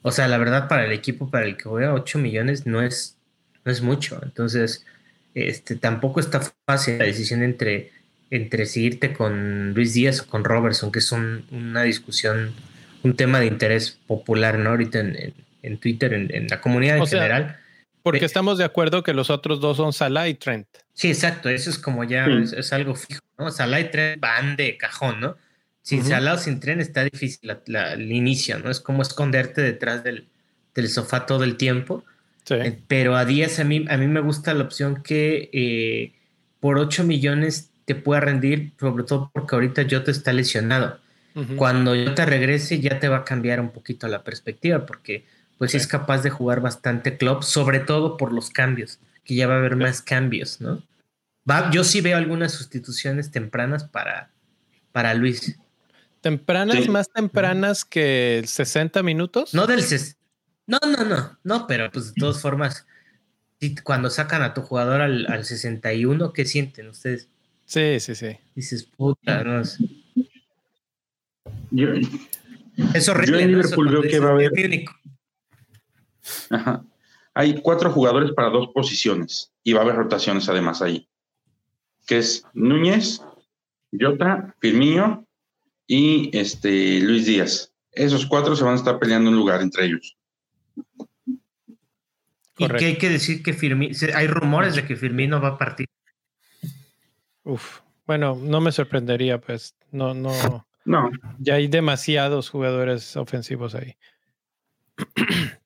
O sea, la verdad, para el equipo para el que juega 8 millones no es, no es mucho. Entonces, este, tampoco está fácil la decisión entre, entre seguirte con Luis Díaz o con Robertson, que es una discusión, un tema de interés popular, ¿no? Ahorita en, Twitter, en, la comunidad en general. Porque estamos de acuerdo que los otros dos son Salah y Trent. Sí, exacto. Eso es como ya es, algo fijo, ¿no? Salah y Trent van de cajón, ¿no? Sin Salah o sin Trent está difícil el inicio, ¿no? Es como esconderte detrás del, sofá todo el tiempo. Sí. Eh, pero a Díaz a mí, a mí me gusta la opción que eh, por 8 millones te pueda rendir, sobre todo porque ahorita Jota está lesionado. Cuando Jota regrese ya te va a cambiar un poquito la perspectiva porque pues es capaz de jugar bastante club, sobre todo por los cambios, que ya va a haber más cambios, ¿no? Va, yo sí veo algunas sustituciones tempranas para, para Luis. ¿Tempranas, más tempranas que 60 minutos? No del... No, no, no, no, pero pues de todas formas, cuando sacan a tu jugador al, al 61, ¿qué sienten ustedes? Sí, sí, sí. Dices, puta, no Yo, es horrible. Yo en Liverpool veo que va a haber... Hay cuatro jugadores para dos posiciones y va a haber rotaciones además ahí, que es Núñez, Jota, Firmino y este Luis Díaz. Esos cuatro se van a estar peleando un lugar entre ellos. ¿Y qué hay que decir que Firmino, hay rumores de que Firmino va a partir? Uf, bueno, no me sorprendería, pues, no, no. No. Ya hay demasiados jugadores ofensivos ahí.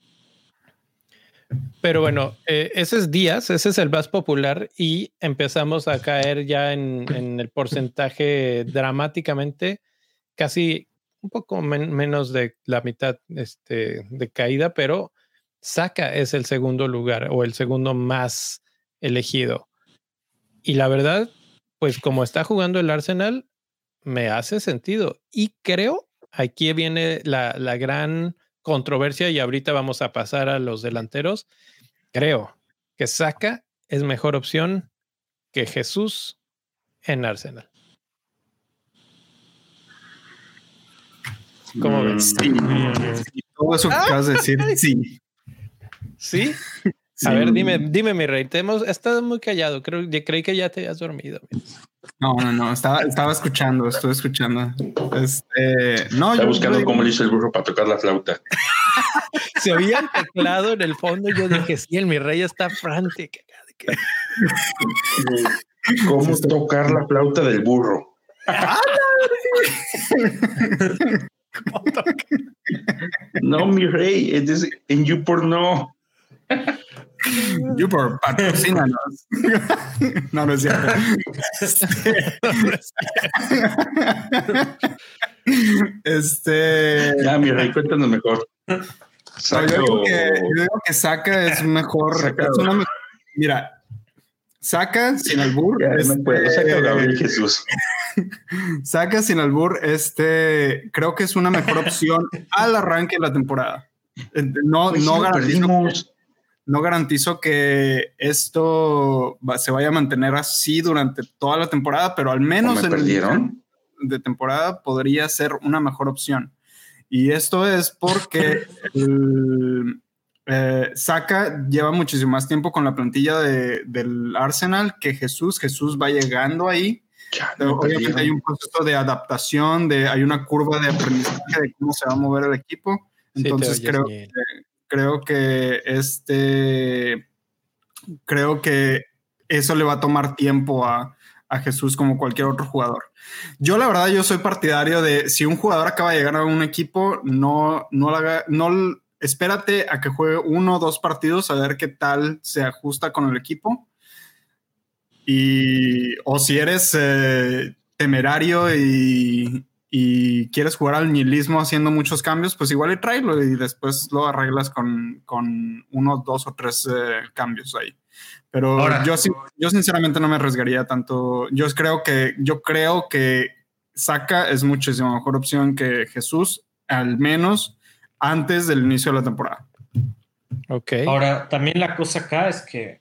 Pero bueno, eh, ese es Díaz, ese es el más popular y empezamos a caer ya en, el porcentaje dramáticamente, casi un poco menos de la mitad este, de caída, pero Saka es el segundo lugar o el segundo más elegido. Y la verdad, pues como está jugando el Arsenal, me hace sentido. Y creo, aquí viene la, la gran controversia y ahorita vamos a pasar a los delanteros. Creo que Saka es mejor opción que Jesús en Arsenal. ¿Cómo ves? Sí, todo eso que acabas de decir, sí. ¿Sí? A ver, dime, dime, mi rey. Te hemos estado muy callado. Creo, creí que ya te has dormido. No, no, no. Estaba, estaba escuchando, estuve escuchando. Este, no, Está buscando cómo le hizo el burro para tocar la flauta. Se oía el teclado en el fondo y yo dije, sí, el mi rey está frante. ¿Cómo tocar la flauta del burro? no, mi rey, en YouPorn no. YouPorn, patrocínanos. no, no es cierto. este. Ya, mi rey, cuéntanos mejor. yo, digo que, que Saca es mejor. Es una, mira, Saca sin albur. Ya, este, saca Jesús. Saca sin albur, este creo que es una mejor opción al arranque de la temporada. No, pues no garantizo, no garantizo que esto se vaya a mantener así durante toda la temporada, pero al menos en el de temporada podría ser una mejor opción. Y esto es porque el, eh, Saka lleva muchísimo más tiempo con la plantilla del Arsenal que Jesús. Jesús va llegando ahí. Obviamente hay un proceso de adaptación, de, hay una curva de aprendizaje de cómo se va a mover el equipo. Entonces creo que, creo que este creo que eso le va a tomar tiempo a, a Jesús como cualquier otro jugador. Yo la verdad yo soy partidario de si un jugador acaba de llegar a un equipo, no, no, no espérate a que juegue uno o dos partidos a ver qué tal se ajusta con el equipo. Y o si eres eh, temerario y, y, quieres jugar al nihilismo haciendo muchos cambios, pues igual y tráelo y después lo arreglas con, con uno, dos o tres eh, cambios ahí. Pero yo, yo sinceramente no me arriesgaría tanto. Yo creo que, yo creo que Saka es muchísimo mejor opción que Jesús, al menos antes del inicio de la temporada. Ok. Ahora, también la cosa acá es que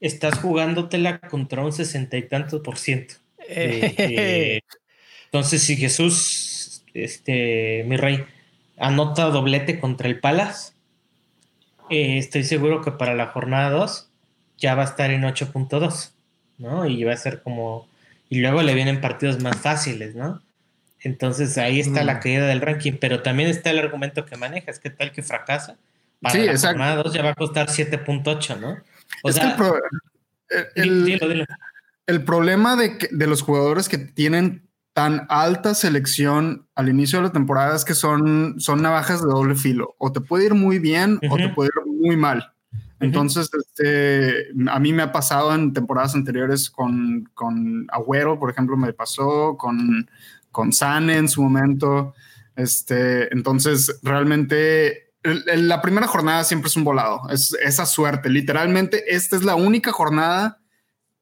estás jugándotela contra un sesenta y tantos por ciento. entonces, si Jesús, este, mi rey, anota doblete contra el Palace. Eh, estoy seguro que para la jornada 2 ya va a estar en 8.2, ¿no? Y va a ser como... Y luego le vienen partidos más fáciles, ¿no? Entonces ahí está la mm. caída del ranking, pero también está el argumento que manejas, ¿qué tal que fracasa? Para sí, la jornada 2 ya va a costar 7.8, ¿no? O sea, el, el, problema de, de los jugadores que tienen tan alta selección al inicio de la temporada es que son, son navajas de doble filo. O te puede ir muy bien o te puede ir muy mal. Entonces, este, a mí me ha pasado en temporadas anteriores con, con Agüero, por ejemplo, me pasó con, con Sane en su momento. Este, entonces, realmente la primera jornada siempre es un volado, es esa suerte. Literalmente, esta es la única jornada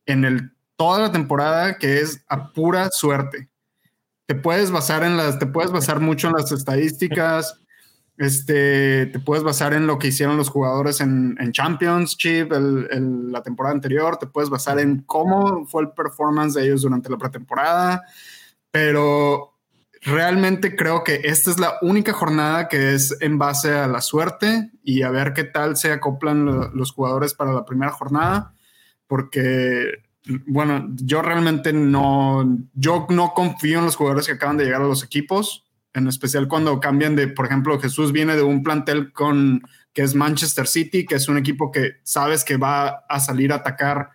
en el, toda la temporada que es a pura suerte te puedes basar en las, te puedes basar mucho en las estadísticas, este, te puedes basar en lo que hicieron los jugadores en, en Championship el, la temporada anterior, te puedes basar en cómo fue el performance de ellos durante la pretemporada, pero realmente creo que esta es la única jornada que es en base a la suerte y a ver qué tal se acoplan los jugadores para la primera jornada, porque bueno, yo realmente no, yo no confío en los jugadores que acaban de llegar a los equipos, en especial cuando cambian de, por ejemplo, Jesús viene de un plantel con que es Manchester City, que es un equipo que sabes que va a salir a atacar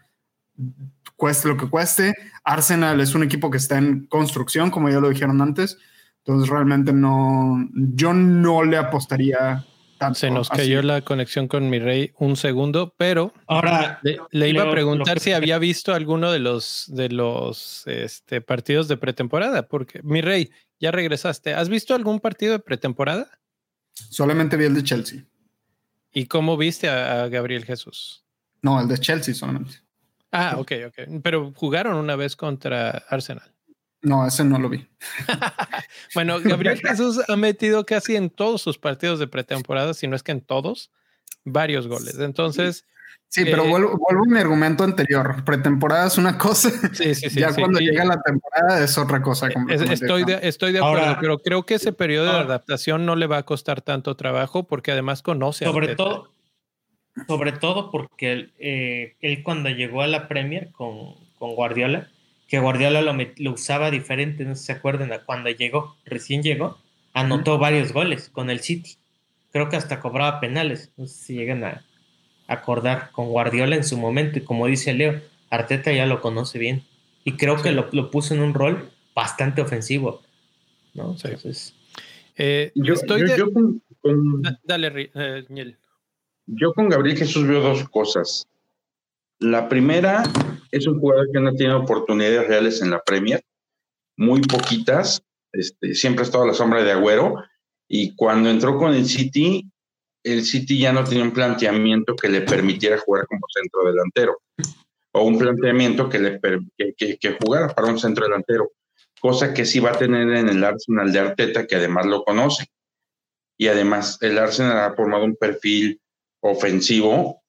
cueste lo que cueste. Arsenal es un equipo que está en construcción, como ya lo dijeron antes. Entonces realmente no, yo no le apostaría se nos cayó la conexión con mi rey un segundo, pero ahora le, iba a preguntar si había visto alguno de los de los este, partidos de pretemporada, porque mi rey, ya regresaste. ¿Has visto algún partido de pretemporada? Solamente vi el de Chelsea. ¿Y cómo viste a, a Gabriel Jesús? No, el de Chelsea solamente. Ah, ok, ok. Pero jugaron una vez contra Arsenal. No, ese no lo vi. bueno, Gabriel Jesús ha metido casi en todos sus partidos de pretemporada, si no es que en todos, varios goles. Entonces. Sí, pero eh, vuelvo, a mi argumento anterior. Pretemporada es una cosa. Sí, sí, sí. ya cuando llega la temporada es otra cosa. Estoy de, estoy de acuerdo, pero creo que ese periodo de adaptación no le va a costar tanto trabajo porque además conoce sobre todo Sobre todo porque él, eh, él, cuando llegó a la Premier con, con Guardiola, que Guardiola lo, usaba diferente, no sé si se acuerdan, cuando llegó, recién llegó, anotó varios goles con el City. Creo que hasta cobraba penales, no sé si llegan a acordar con Guardiola en su momento, y como dice Leo, Arteta ya lo conoce bien, y creo que lo, puso en un rol bastante ofensivo, ¿no? Eh, yo, estoy con, Dale, eh, Yo con Gabriel Jesús veo dos cosas. La primera es un jugador que no tiene oportunidades reales en la Premier, muy poquitas, este, siempre ha estado a la sombra de Agüero, y cuando entró con el City, el City ya no tenía un planteamiento que le permitiera jugar como centro delantero, o un planteamiento que le que, que, jugara para un centro delantero, cosa que sí va a tener en el Arsenal de Arteta, que además lo conoce. Y además, el Arsenal ha formado un perfil ofensivo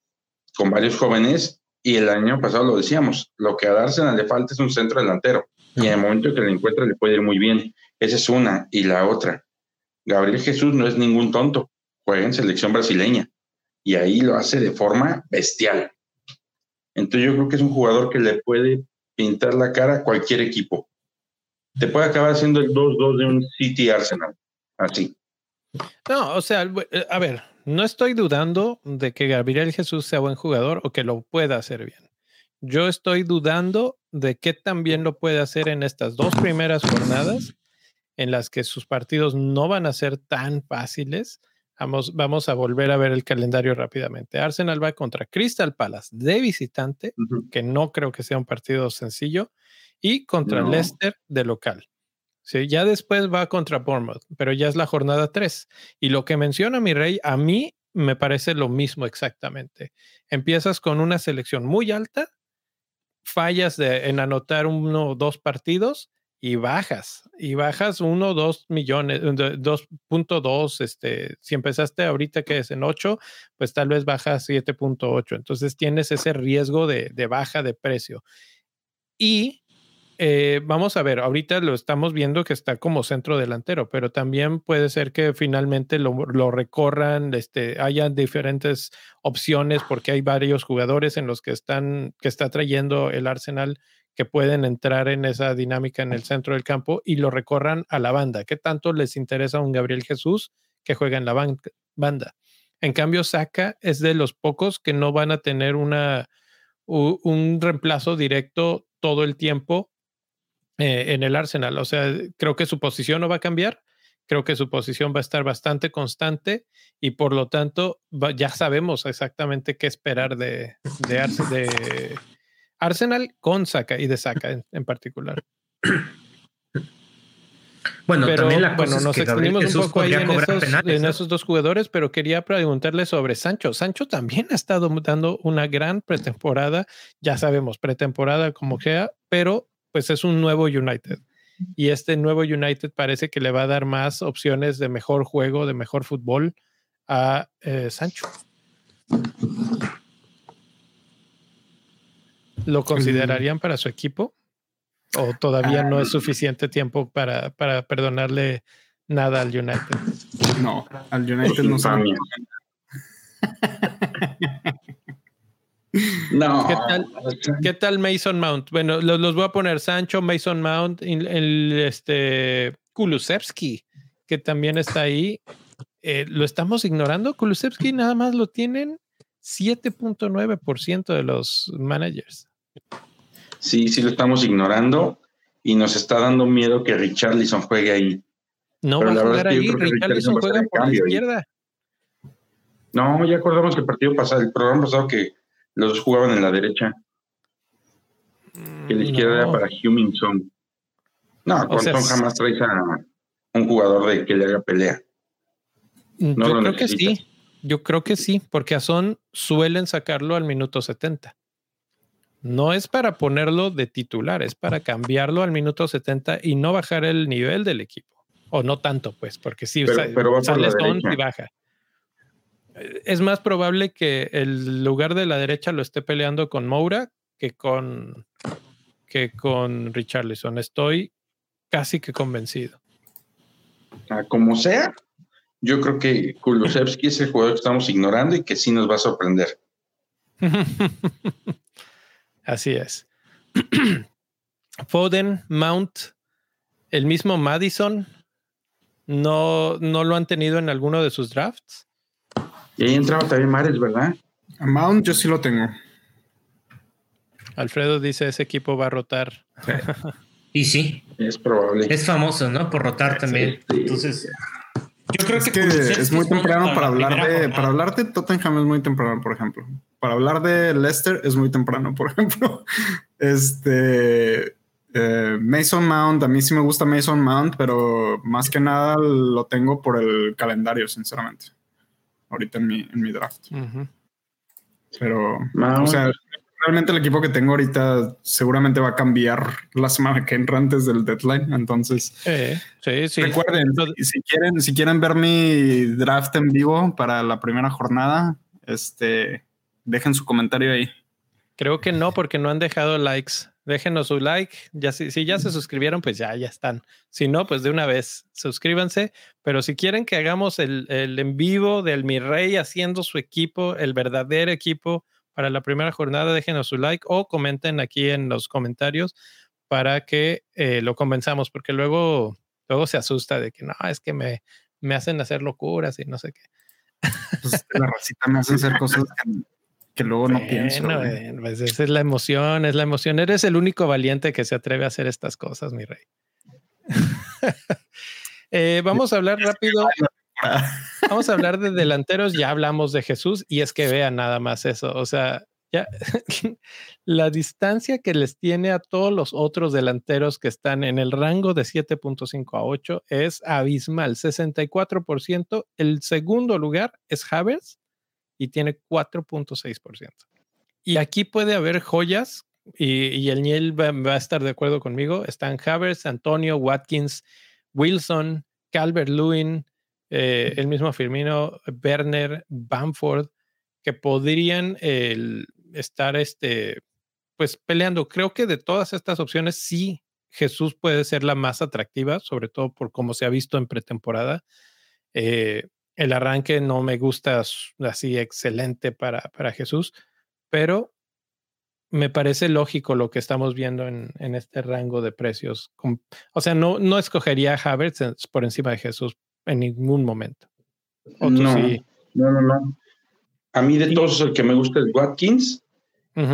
con varios jóvenes y el año pasado lo decíamos, lo que a Arsenal le falta es un centro delantero. Y en el momento que lo encuentra le puede ir muy bien. Esa es una. Y la otra, Gabriel Jesús no es ningún tonto. Juega en selección brasileña. Y ahí lo hace de forma bestial. Entonces yo creo que es un jugador que le puede pintar la cara a cualquier equipo. Te puede acabar siendo el 2-2 de un City Arsenal. Así. No, o sea, a ver, no estoy dudando de que Gabriel Jesús sea buen jugador o que lo pueda hacer bien. Yo estoy dudando de que también lo puede hacer en estas dos primeras jornadas en las que sus partidos no van a ser tan fáciles. Vamos, vamos a volver a ver el calendario rápidamente. Arsenal va contra Crystal Palace de visitante, que no creo que sea un partido sencillo, y contra Leicester de local. Sí, ya después va contra Bournemouth, pero ya es la jornada 3. Y lo que menciona mi rey, a mí me parece lo mismo exactamente. Empiezas con una selección muy alta, fallas en anotar uno o dos partidos y bajas. Y bajas uno dos millones, 2.2. Este, si empezaste ahorita que es en 8, pues tal vez bajas 7.8. Entonces tienes ese riesgo de, de baja de precio. Y eh, vamos a ver, ahorita lo estamos viendo que está como centro delantero, pero también puede ser que finalmente lo, recorran, este, haya diferentes opciones porque hay varios jugadores en los que están, que está trayendo el Arsenal que pueden entrar en esa dinámica en el centro del campo y lo recorran a la banda. ¿Qué tanto les interesa un Gabriel Jesús que juega en la banda? En cambio, Saka es de los pocos que no van a tener una, un reemplazo directo todo el tiempo eh, en el Arsenal. O sea, creo que su posición no va a cambiar. Creo que su posición va a estar bastante constante y por lo tanto ya sabemos exactamente qué esperar de, de, Arsenal con Saka y de Saka en, particular. Bueno, también la cosa bueno, nos extendimos un poco ahí en esos, en esos, dos jugadores, pero quería preguntarle sobre Sancho. Sancho también ha estado dando una gran pretemporada, ya sabemos, pretemporada como sea, pero pues es un nuevo United. Y este nuevo United parece que le va a dar más opciones de mejor juego, de mejor fútbol a eh, Sancho. ¿Lo considerarían para su equipo? ¿O todavía no es ah. suficiente tiempo para, para perdonarle nada al United? No, al United no sabe. No. ¿Qué tal, Mason Mount? Bueno, los, voy a poner Sancho, Mason Mount, el, este Kulusevski, que también está ahí. Eh, ¿Lo estamos ignorando? Kulusevski nada más lo tienen 7.9% de los managers. Sí, sí lo estamos ignorando y nos está dando miedo que Richarlison juegue ahí. No va a jugar ahí, Richarlison juega por la izquierda. No, ya acordamos que el partido pasado, el programa pasado que los jugaban en la derecha. Que la izquierda era para Hummingson. No, con jamás traes a un jugador de que le haga pelea. Mm, yo creo que sí. Yo creo que sí, porque a Son suelen sacarlo al minuto 70. No es para ponerlo de titular, es para cambiarlo al minuto 70 y no bajar el nivel del equipo. O no tanto, pues, porque sí, pero, sale y baja es más probable que el lugar de la derecha lo esté peleando con Moura que con, que con Richarlison. Estoy casi que convencido. como sea, yo creo que Kulusevski es el jugador que estamos ignorando y que sí nos va a sorprender. Así es. Foden, Mount, el mismo Madison, no, no lo han tenido en alguno de sus drafts. Y ahí entraba también Mares, ¿verdad? Mount yo sí lo tengo. Alfredo dice ese equipo va a rotar. y sí. Es probable. Es famoso, ¿no? Por rotar también. Entonces, yo creo que, es muy temprano para hablar de para hablar de Tottenham es muy temprano, por ejemplo. Para hablar de Leicester es muy temprano, por ejemplo. Este eh, Mason Mount, a mí sí me gusta Mason Mount, pero más que nada lo tengo por el calendario, sinceramente ahorita en mi, en mi draft. Pero, o sea, realmente el equipo que tengo ahorita seguramente va a cambiar la semana que entra antes del deadline. Entonces, sí, sí. recuerden, si quieren, si quieren ver mi draft en vivo para la primera jornada, este, dejen su comentario ahí. Creo que no, porque no han dejado likes déjenos su like. Ya si, si, ya se suscribieron, pues ya, ya están. Si no, pues de una vez suscríbanse. Pero si quieren que hagamos el, el en vivo del Mi Rey haciendo su equipo, el verdadero equipo para la primera jornada, déjenos su like o comenten aquí en los comentarios para que eh, lo convenzamos, porque luego, luego se asusta de que no, es que me, me hacen hacer locuras y no sé qué. Pues la racita me hace hacer cosas que que luego no pienso. pues esa es la emoción, es la emoción. Eres el único valiente que se atreve a hacer estas cosas, mi rey. Eh, vamos a hablar rápido. Vamos a hablar de delanteros. Ya hablamos de Jesús y es que vean nada más eso. O sea, ya la distancia que les tiene a todos los otros delanteros que están en el rango de 7.5 a 8 es abismal. 64%. El segundo lugar es Havers y tiene 4.6%. Y aquí puede haber joyas y, el Niel va, a estar de acuerdo conmigo. Están Havers, Antonio, Watkins, Wilson, Calvert Lewin, eh, el mismo Firmino, Werner, Bamford, que podrían estar este, pues peleando. Creo que de todas estas opciones sí Jesús puede ser la más atractiva, sobre todo por cómo se ha visto en pretemporada. Eh, el arranque no me gusta así excelente para, para Jesús, pero me parece lógico lo que estamos viendo en, en este rango de precios. O sea, no, no escogería a Havertz por encima de Jesús en ningún momento. No, no, no, A mí de todos el que me gusta es Watkins.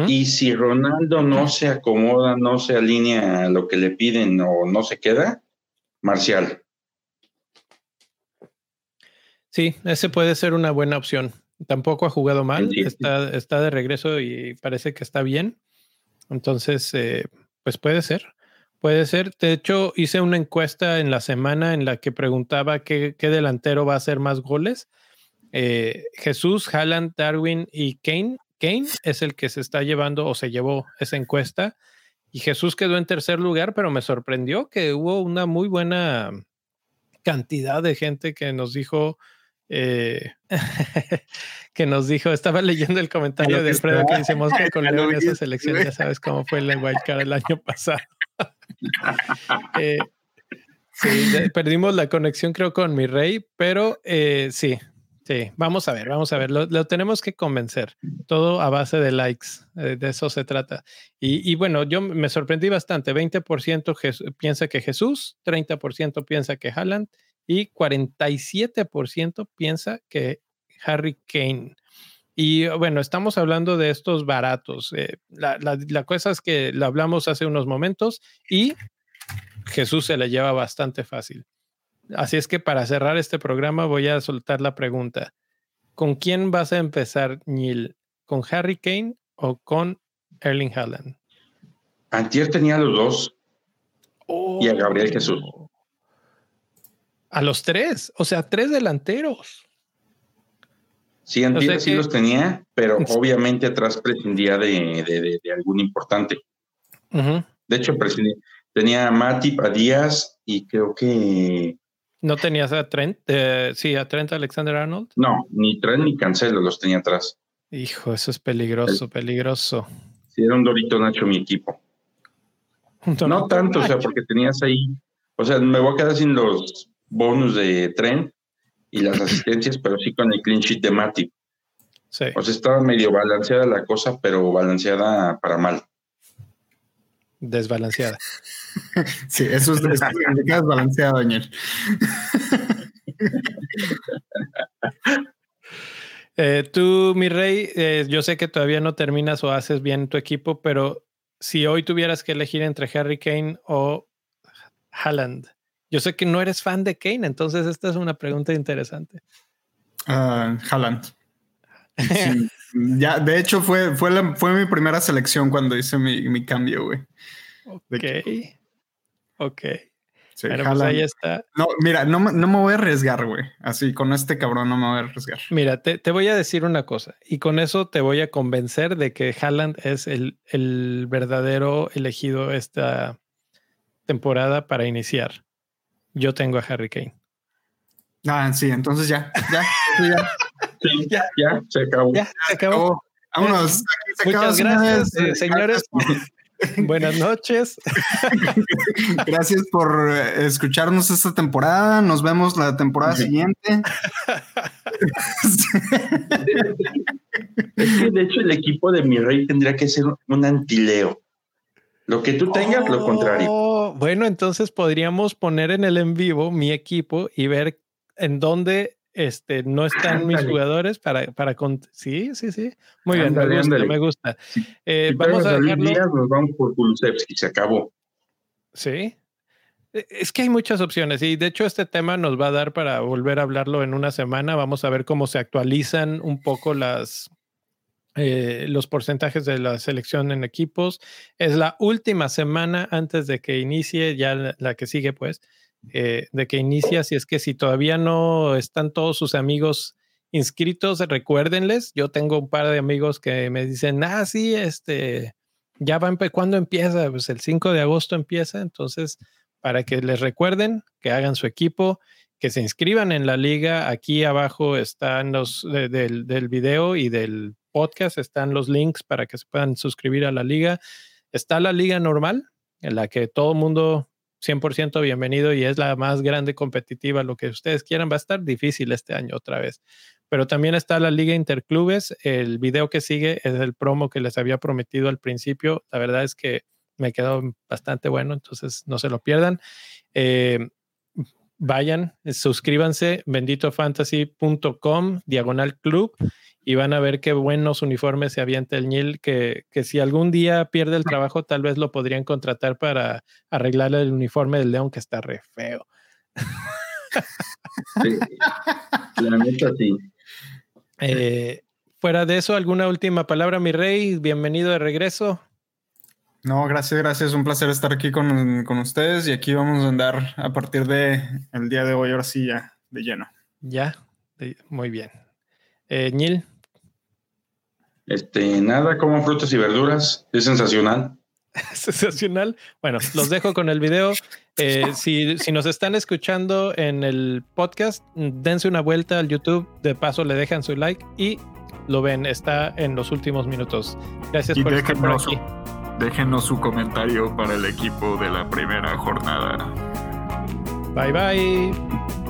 Y si Ronaldo no se acomoda, no se alinea a lo que le piden o no se queda, Marcial. Sí, ese puede ser una buena opción. Tampoco ha jugado mal, está, está de regreso y parece que está bien. Entonces, eh, pues puede ser. Puede ser. De hecho, hice una encuesta en la semana en la que preguntaba qué, delantero va a hacer más goles. Eh, Jesús, Haaland, Darwin y Kane. Kane es el que se está llevando o se llevó esa encuesta. Y Jesús quedó en tercer lugar, pero me sorprendió que hubo una muy buena cantidad de gente que nos dijo eh, que nos dijo, estaba leyendo el comentario de Alfredo que hicimos que con León esa selección, ya sabes cómo fue el wildcard el año pasado. Eh, sí, perdimos la conexión creo con mi rey, pero eh, sí, sí, vamos a ver, vamos a ver, lo, tenemos que convencer, todo a base de likes, de eso se trata. Y, y, bueno, yo me sorprendí bastante, 20% piensa que Jesús, 30% piensa que Haaland y 47% piensa que Harry Kane. Y bueno, estamos hablando de estos baratos. Eh, la, cosa es que lo hablamos hace unos momentos y Jesús se la lleva bastante fácil. Así es que para cerrar este programa voy a soltar la pregunta. ¿Con quién vas a empezar, Neil? ¿Con Harry Kane o con Erling Haaland? Antier tenía los dos. y a Gabriel Jesús. A los tres, o sea, tres delanteros. Sí, Antier sí los tenía, pero obviamente atrás prescindía de, algún importante. De hecho, tenía a Matip, a Díaz y creo que. ¿No tenías a Trent? Eh, sí, a Trent Alexander Arnold. No, ni Trent ni Cancelo los tenía atrás. Hijo, eso es peligroso, peligroso. Sí, era un Dorito Nacho mi equipo. no tanto, o sea, porque tenías ahí. O sea, me voy a quedar sin los bonus de tren y las asistencias, pero sí con el clean sheet de Matip. Sí. O sea, estaba medio balanceada la cosa, pero balanceada para mal. Desbalanceada. sí, eso es, desbalanceado, Daniel. Eh, tú, mi rey, eh, yo sé que todavía no terminas o haces bien tu equipo, pero si hoy tuvieras que elegir entre Harry Kane o Haaland, yo sé que no eres fan de Kane, entonces esta es una pregunta interesante. Uh, Haaland. ya, de hecho, fue, fue, fue mi primera selección cuando hice mi, cambio, güey. Ok. Ok. Sí, pues ahí está. No, mira, no, no, me voy a arriesgar, güey. Así, con este cabrón no me voy a arriesgar. Mira, te, te, voy a decir una cosa y con eso te voy a convencer de que Haaland es el, el verdadero elegido esta temporada para iniciar. Yo tengo a Harry Kane. Ah, sí, entonces ya, ya, ya. Sí, ya, ya, se acabó. Ya, se acabó. Vámonos. Muchas gracias, eh, señores. Buenas noches. Gracias por eh, escucharnos esta temporada. Nos vemos la temporada siguiente. es que de hecho el equipo de mi rey tendría que ser un antileo. Lo que tú tengas, lo contrario. Bueno, entonces podríamos poner en el en vivo mi equipo y ver en dónde este, no están mis jugadores para, para sí, sí, sí. Muy bien, me gusta, me gusta. Eh, vamos a dejarlo. Días, nos vamos por Kulusevski, se acabó. Sí. E, es que hay muchas opciones y de hecho este tema nos va a dar para volver a hablarlo en una semana. Vamos a ver cómo se actualizan un poco las, eh, los porcentajes de la selección en equipos. Es la última semana antes de que inicie, ya la, que sigue, pues, eh, de que inicie. Así es que si todavía no están todos sus amigos inscritos, recuérdenles. Yo tengo un par de amigos que me dicen, ah, sí, este, ya va, ¿cuándo empieza? Pues el 5 de agosto empieza. Entonces, para que les recuerden que hagan su equipo que se inscriban en la liga. Aquí abajo están los del, del, video y del podcast están los links para que se puedan suscribir a la liga. Está la liga normal, en la que todo mundo 100% bienvenido y es la más grande competitiva, lo que ustedes quieran, va a estar difícil este año otra vez. Pero también está la Liga Interclubes. El video que sigue es el promo que les había prometido al principio. La verdad es que me quedó bastante bueno, entonces no se lo pierdan. Eh, vayan, suscríbanse, benditofantasy.com, diagonal club, y van a ver qué buenos uniformes se avienta el Nil, que, que, si algún día pierde el trabajo, tal vez lo podrían contratar para arreglar el uniforme del León, que está re feo. la neta sí. Eh, fuera de eso, ¿alguna última palabra, mi rey? Bienvenido de regreso. No, gracias, gracias. Un placer estar aquí con, con, ustedes y aquí vamos a andar a partir de el día de hoy, ahora sí ya, de lleno. Ya, muy bien. Eh, Nil. Este, nada, como frutas y verduras. Es sensacional. sensacional. Bueno, los dejo con el video. Eh, si, si, nos están escuchando en el podcast, dense una vuelta al YouTube. De paso, le dejan su like y lo ven. Está en los últimos minutos. Gracias por estar por aquí. Déjenos su comentario para el equipo de la primera jornada. Bye bye.